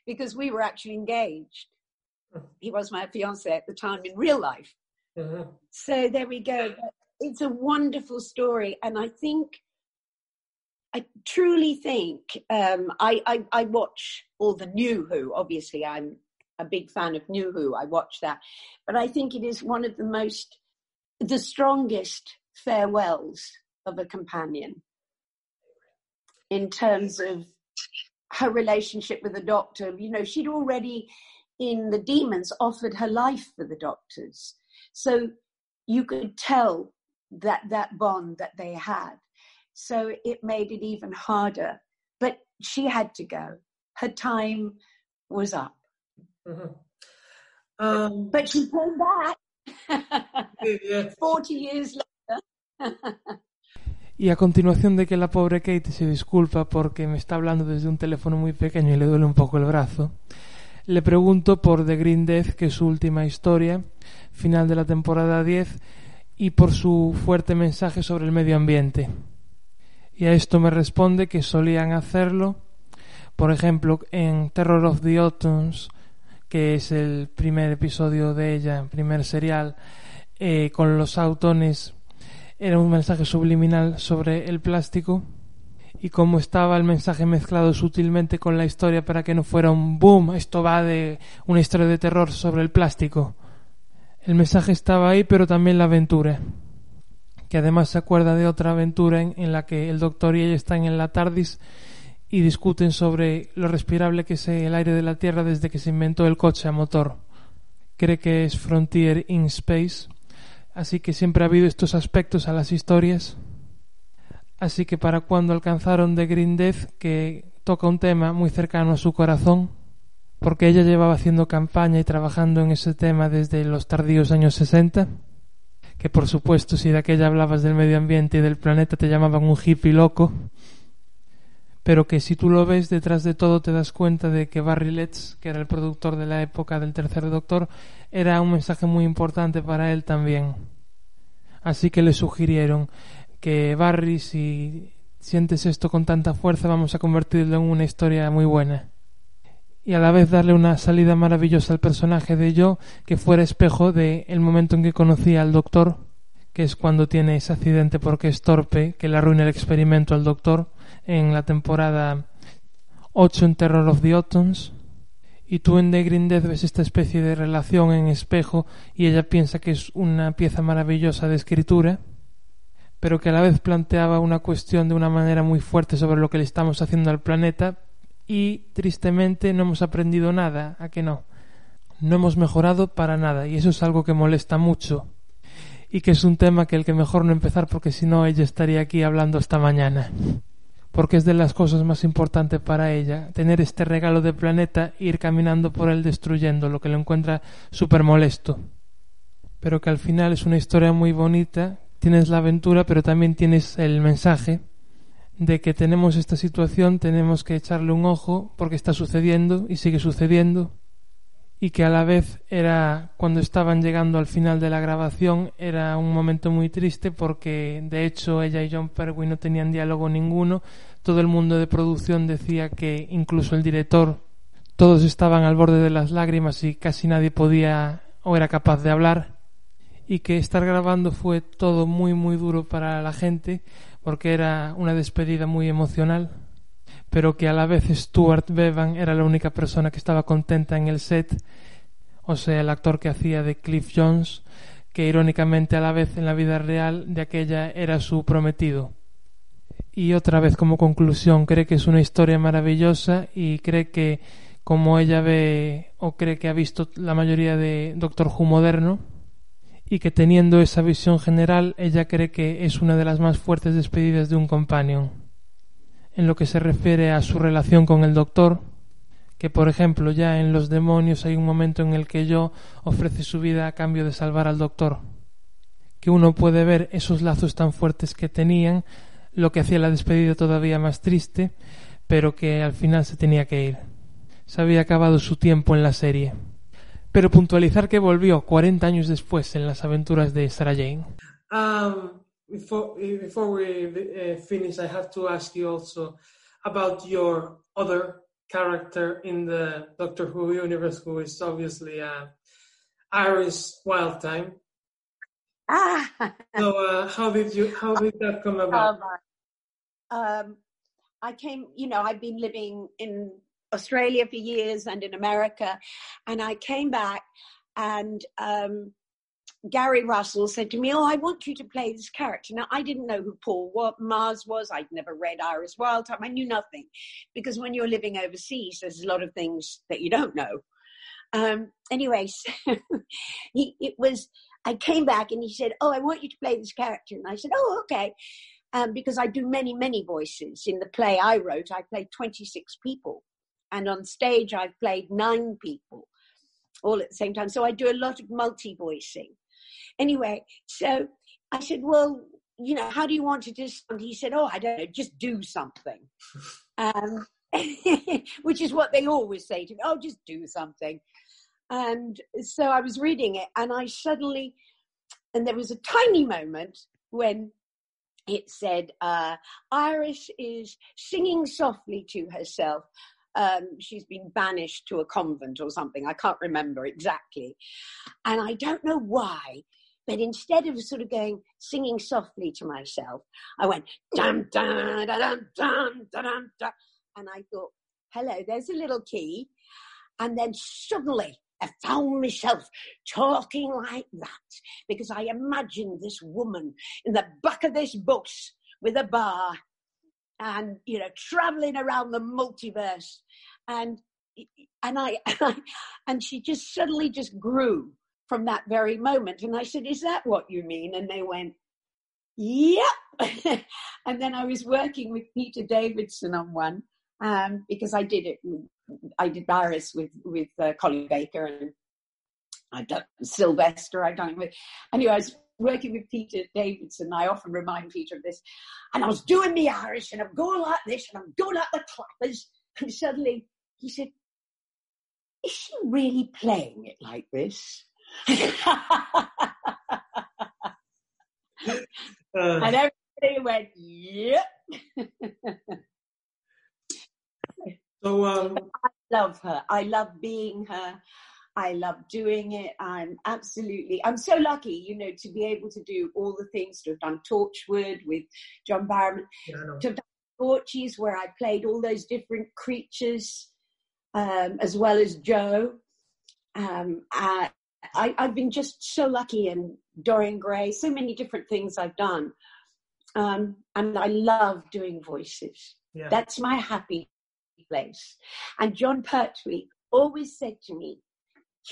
because we were actually engaged he was my fiance at the time in real life. Mm-hmm. So there we go. It's a wonderful story, and I think, I truly think, um, I, I, I watch all the New Who. Obviously, I'm a big fan of New Who. I watch that, but I think it is one of the most, the strongest farewells of a companion in terms of her relationship with the doctor. You know, she'd already in the demons offered her life for the doctors. So you could tell that that bond that they had. So it made it even harder. But she had to go. Her time was up. Mm-hmm. Um, but she came back 40 years later. Y a continuación de que la pobre Kate se disculpa porque me está hablando desde un teléfono muy pequeño y le duele un poco el brazo, le pregunto por The Green Death, que es su última historia, final de la temporada 10, y por su fuerte mensaje sobre el medio ambiente. Y a esto me responde que solían hacerlo, por ejemplo, en Terror of the Autumns, que es el primer episodio de ella, primer serial, eh, con los autones, era un mensaje subliminal sobre el plástico y cómo estaba el mensaje mezclado sutilmente con la historia para que no fuera un boom, esto va de una historia de terror sobre el plástico. El mensaje estaba ahí, pero también la aventura. que además se acuerda de otra aventura en, en la que el doctor y ella están en la TARDIS y discuten sobre lo respirable que es el aire de la Tierra desde que se inventó el coche a motor. Cree que es Frontier in Space, así que siempre ha habido estos aspectos a las historias. Así que para cuando alcanzaron The Green que toca un tema muy cercano a su corazón, porque ella llevaba haciendo campaña y trabajando en ese tema desde los tardíos años 60, que por supuesto si de aquella hablabas del medio ambiente y del planeta te llamaban un hippie loco, pero que si tú lo ves detrás de todo te das cuenta de que Barry Letts, que era el productor de la época del tercer doctor, era un mensaje muy importante para él también. Así que le sugirieron que Barry, si sientes esto con tanta fuerza, vamos a convertirlo en una historia muy buena. Y a la vez darle una salida maravillosa al personaje de yo, que fuera espejo de el momento en que conocí al doctor, que es cuando tiene ese accidente porque es torpe, que le arruina el experimento al doctor, en la temporada 8 en Terror of the Autons y tú en The Green ves esta especie de relación en espejo y ella piensa que es una pieza maravillosa de escritura pero que a la vez planteaba una cuestión de una manera muy fuerte sobre lo que le estamos haciendo al planeta y tristemente no hemos aprendido nada, ¿a que no? No hemos mejorado para nada y eso es algo que molesta mucho y que es un tema que el que mejor no empezar porque si no ella estaría aquí hablando esta mañana porque es de las cosas más importantes para ella, tener este regalo de planeta e ir caminando por él destruyendo, lo que lo encuentra súper molesto. Pero que al final es una historia muy bonita, tienes la aventura, pero también tienes el mensaje de que tenemos esta situación, tenemos que echarle un ojo porque está sucediendo y sigue sucediendo y que a la vez era cuando estaban llegando al final de la grabación era un momento muy triste porque de hecho ella y John Pertwee no tenían diálogo ninguno. Todo el mundo de producción decía que incluso el director todos estaban al borde de las lágrimas y casi nadie podía o era capaz de hablar. Y que estar grabando fue todo muy muy duro para la gente porque era una despedida muy emocional pero que a la vez Stuart Bevan era la única persona que estaba contenta en el set, o sea, el actor que hacía de Cliff Jones, que irónicamente a la vez en la vida real de aquella era su prometido. Y otra vez como conclusión, cree que es una historia maravillosa y cree que como ella ve o cree que ha visto la mayoría de Doctor Who moderno, y que teniendo esa visión general ella cree que es una de las más fuertes despedidas de un companion en lo que se refiere a su relación con el doctor, que por ejemplo ya en Los demonios hay un momento en el que yo ofrece su vida a cambio de salvar al doctor, que uno puede ver esos lazos tan fuertes que tenían, lo que hacía la despedida todavía más triste, pero que al final se tenía que ir. Se había acabado su tiempo en la serie. Pero puntualizar que volvió 40 años después en las aventuras de Sarah Jane. Um, before before we uh, finish, I have to ask you also about your other character in the Doctor Who universe, who is obviously uh, Iris Wildtime. Ah. so, uh, how did you? How did that come about? Um, um, I came. You know, I've been living in Australia for years and in America, and I came back and. Um, Gary Russell said to me, Oh, I want you to play this character. Now, I didn't know who Paul Mars was. I'd never read Iris Wildtime. I knew nothing because when you're living overseas, there's a lot of things that you don't know. Um, anyway, so he, it was, I came back and he said, Oh, I want you to play this character. And I said, Oh, okay. Um, because I do many, many voices. In the play I wrote, I played 26 people. And on stage, I've played nine people all at the same time. So I do a lot of multi voicing. Anyway, so I said, well, you know, how do you want to do something? He said, oh, I don't know, just do something. Um, which is what they always say to me, oh, just do something. And so I was reading it and I suddenly, and there was a tiny moment when it said, uh, Iris is singing softly to herself. Um, she's been banished to a convent or something. I can't remember exactly. And I don't know why, but instead of sort of going singing softly to myself, I went dum dum dum dum dum dum and I thought, hello, there's a little key, and then suddenly I found myself talking like that because I imagined this woman in the back of this bus with a bar and, you know, traveling around the multiverse. And, and I, and she just suddenly just grew from that very moment. And I said, Is that what you mean? And they went, Yep. and then I was working with Peter Davidson on one um, because I did it. I did Paris with with uh, Colin Baker and I done Sylvester. I done with anyway. I was working with Peter Davidson. I often remind Peter of this, and I was doing the Irish, and I'm going like this, and I'm going like the clappers, and suddenly he said, "Is she really playing it like this?" Uh, and everybody went, "Yep." So um, I love her. I love being her. I love doing it. I'm absolutely, I'm so lucky, you know, to be able to do all the things, to have done Torchwood with John Barrowman, yeah, to have done Torchies where I played all those different creatures, um, as well as Joe. Um, I, I, I've been just so lucky and Dorian Gray, so many different things I've done. Um, and I love doing voices. yeah. That's my happy place. And John Pertwee always said to me,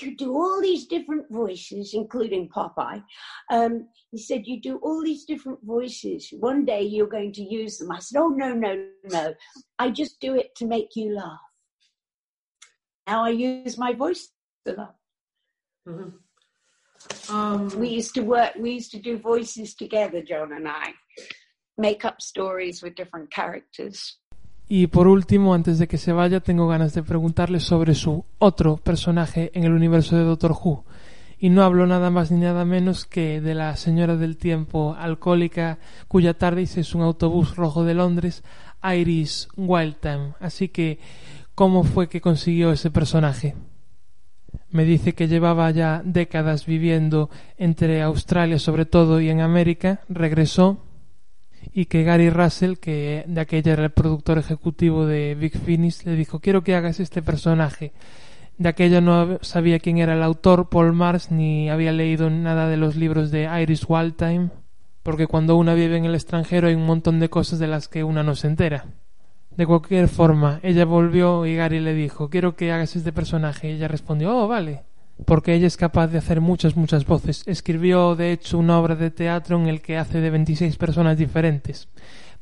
you do all these different voices, including Popeye. Um, he said, you do all these different voices. One day you're going to use them. I said, oh, no, no, no. I just do it to make you laugh. Now I use my voice to laugh. Mm-hmm. Um, We used to work, we used to do voices together, John and I, make up stories with different characters. Y por último, antes de que se vaya, tengo ganas de preguntarle sobre su otro personaje en el universo de Doctor Who. Y no hablo nada más ni nada menos que de la señora del tiempo alcohólica cuya TARDIS es un autobús rojo de Londres, Iris Wildtime. Así que, ¿cómo fue que consiguió ese personaje? Me dice que llevaba ya décadas viviendo entre Australia sobre todo y en América, regresó y que Gary Russell, que de aquella era el productor ejecutivo de Big Finish, le dijo quiero que hagas este personaje. De aquella no sabía quién era el autor, Paul Mars, ni había leído nada de los libros de Iris Wildtime, porque cuando una vive en el extranjero hay un montón de cosas de las que una no se entera. De cualquier forma, ella volvió y Gary le dijo quiero que hagas este personaje. Y ella respondió oh, vale porque ella es capaz de hacer muchas, muchas voces. Escribió, de hecho, una obra de teatro en el que hace de 26 personas diferentes.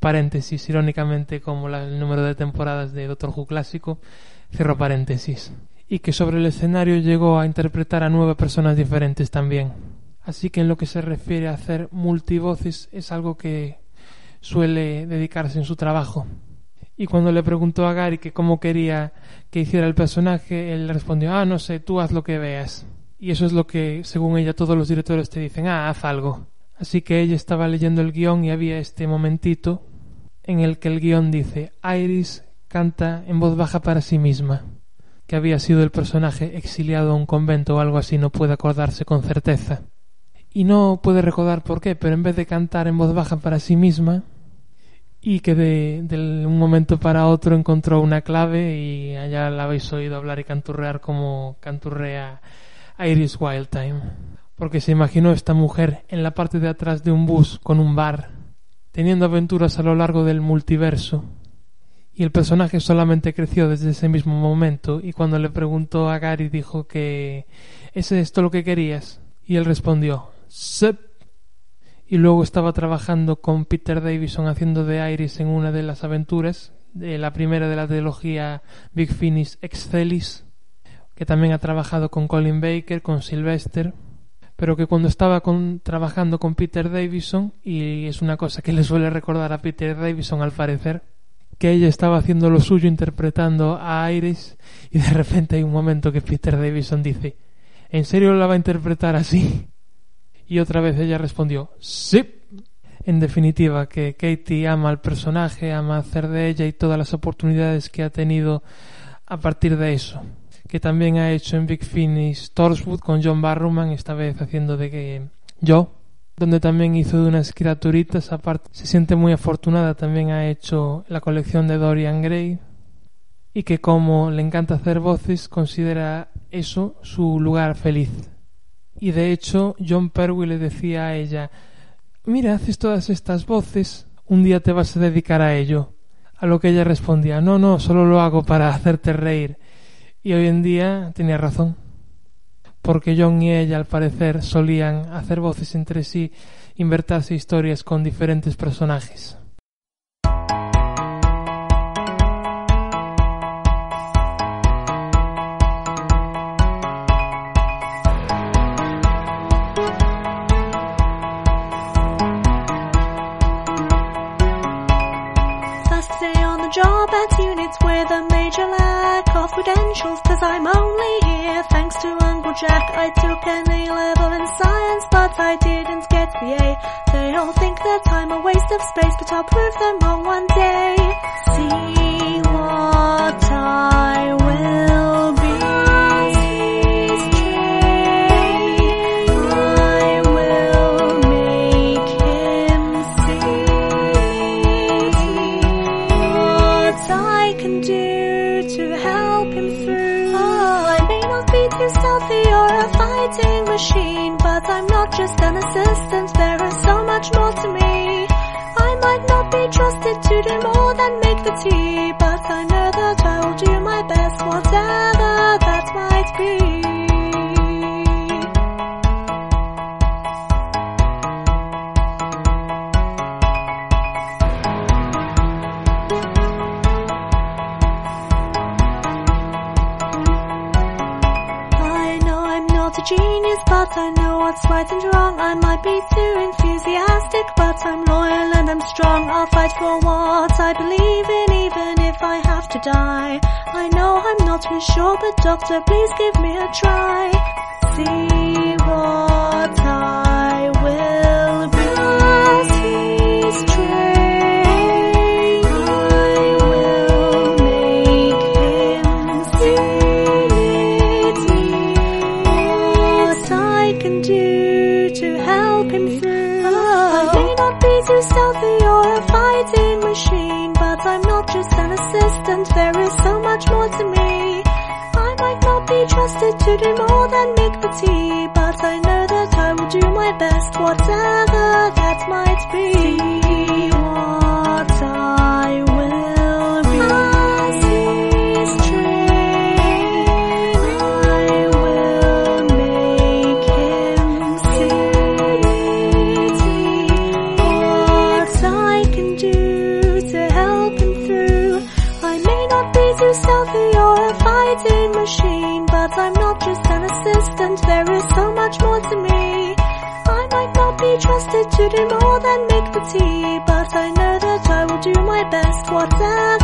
Paréntesis, irónicamente, como la, el número de temporadas de Doctor Who clásico, cerró paréntesis. Y que sobre el escenario llegó a interpretar a nueve personas diferentes también. Así que en lo que se refiere a hacer multivoces es algo que suele dedicarse en su trabajo. Y cuando le preguntó a Gary que cómo quería que hiciera el personaje, él respondió, ah, no sé, tú haz lo que veas. Y eso es lo que, según ella, todos los directores te dicen, ah, haz algo. Así que ella estaba leyendo el guion y había este momentito en el que el guion dice, Iris canta en voz baja para sí misma, que había sido el personaje exiliado a un convento o algo así, no puede acordarse con certeza. Y no puede recordar por qué, pero en vez de cantar en voz baja para sí misma, y que de, de, un momento para otro encontró una clave y allá la habéis oído hablar y canturrear como canturrea Iris Wildtime. Porque se imaginó esta mujer en la parte de atrás de un bus con un bar, teniendo aventuras a lo largo del multiverso. Y el personaje solamente creció desde ese mismo momento y cuando le preguntó a Gary dijo que ¿es esto lo que querías? Y él respondió y luego estaba trabajando con Peter Davison haciendo de Iris en una de las aventuras, de la primera de la trilogía Big Finish Excelis, que también ha trabajado con Colin Baker, con Sylvester, pero que cuando estaba trabajando con Peter Davison, y es una cosa que le suele recordar a Peter Davison al parecer, que ella estaba haciendo lo suyo interpretando a Iris y de repente hay un momento que Peter Davison dice ¿En serio la va a interpretar así? Y otra vez ella respondió sí. En definitiva, que Katie ama al personaje, ama hacer de ella y todas las oportunidades que ha tenido a partir de eso. Que también ha hecho en Big Finish Torchwood con John Barrowman, esta vez haciendo de que yo, donde también hizo de unas criaturitas, aparte se siente muy afortunada, también ha hecho la colección de Dorian Gray y que como le encanta hacer voces, considera eso su lugar feliz. Y de hecho, John Pertwee le decía a ella, mira, haces todas estas voces, un día te vas a dedicar a ello. A lo que ella respondía, no, no, solo lo hago para hacerte reír. Y hoy en día tenía razón. Porque John y ella, al parecer, solían hacer voces entre sí, invertirse historias con diferentes personajes. Cause I'm only here thanks to Uncle Jack. I took an A level in science but I didn't get the A. They all think that I'm a waste of space but I'll prove them wrong one day. See much more to me. I might not be trusted to do more than make the tea, but I know that I will do my best, whatever that might be. I know I'm not a genius, but I know what's right and wrong. I might be too enthusiastic, but I'm loyal and I'm strong. I'll fight for what I believe in, even if I have to die. I know I'm not too sure, but doctor, please give me a try. See what I will. As he's trained, be trusted to do more than make the tea, but I know that I will do my best, whatever that might be. To do more than make the tea, but I know that I will do my best, whatever.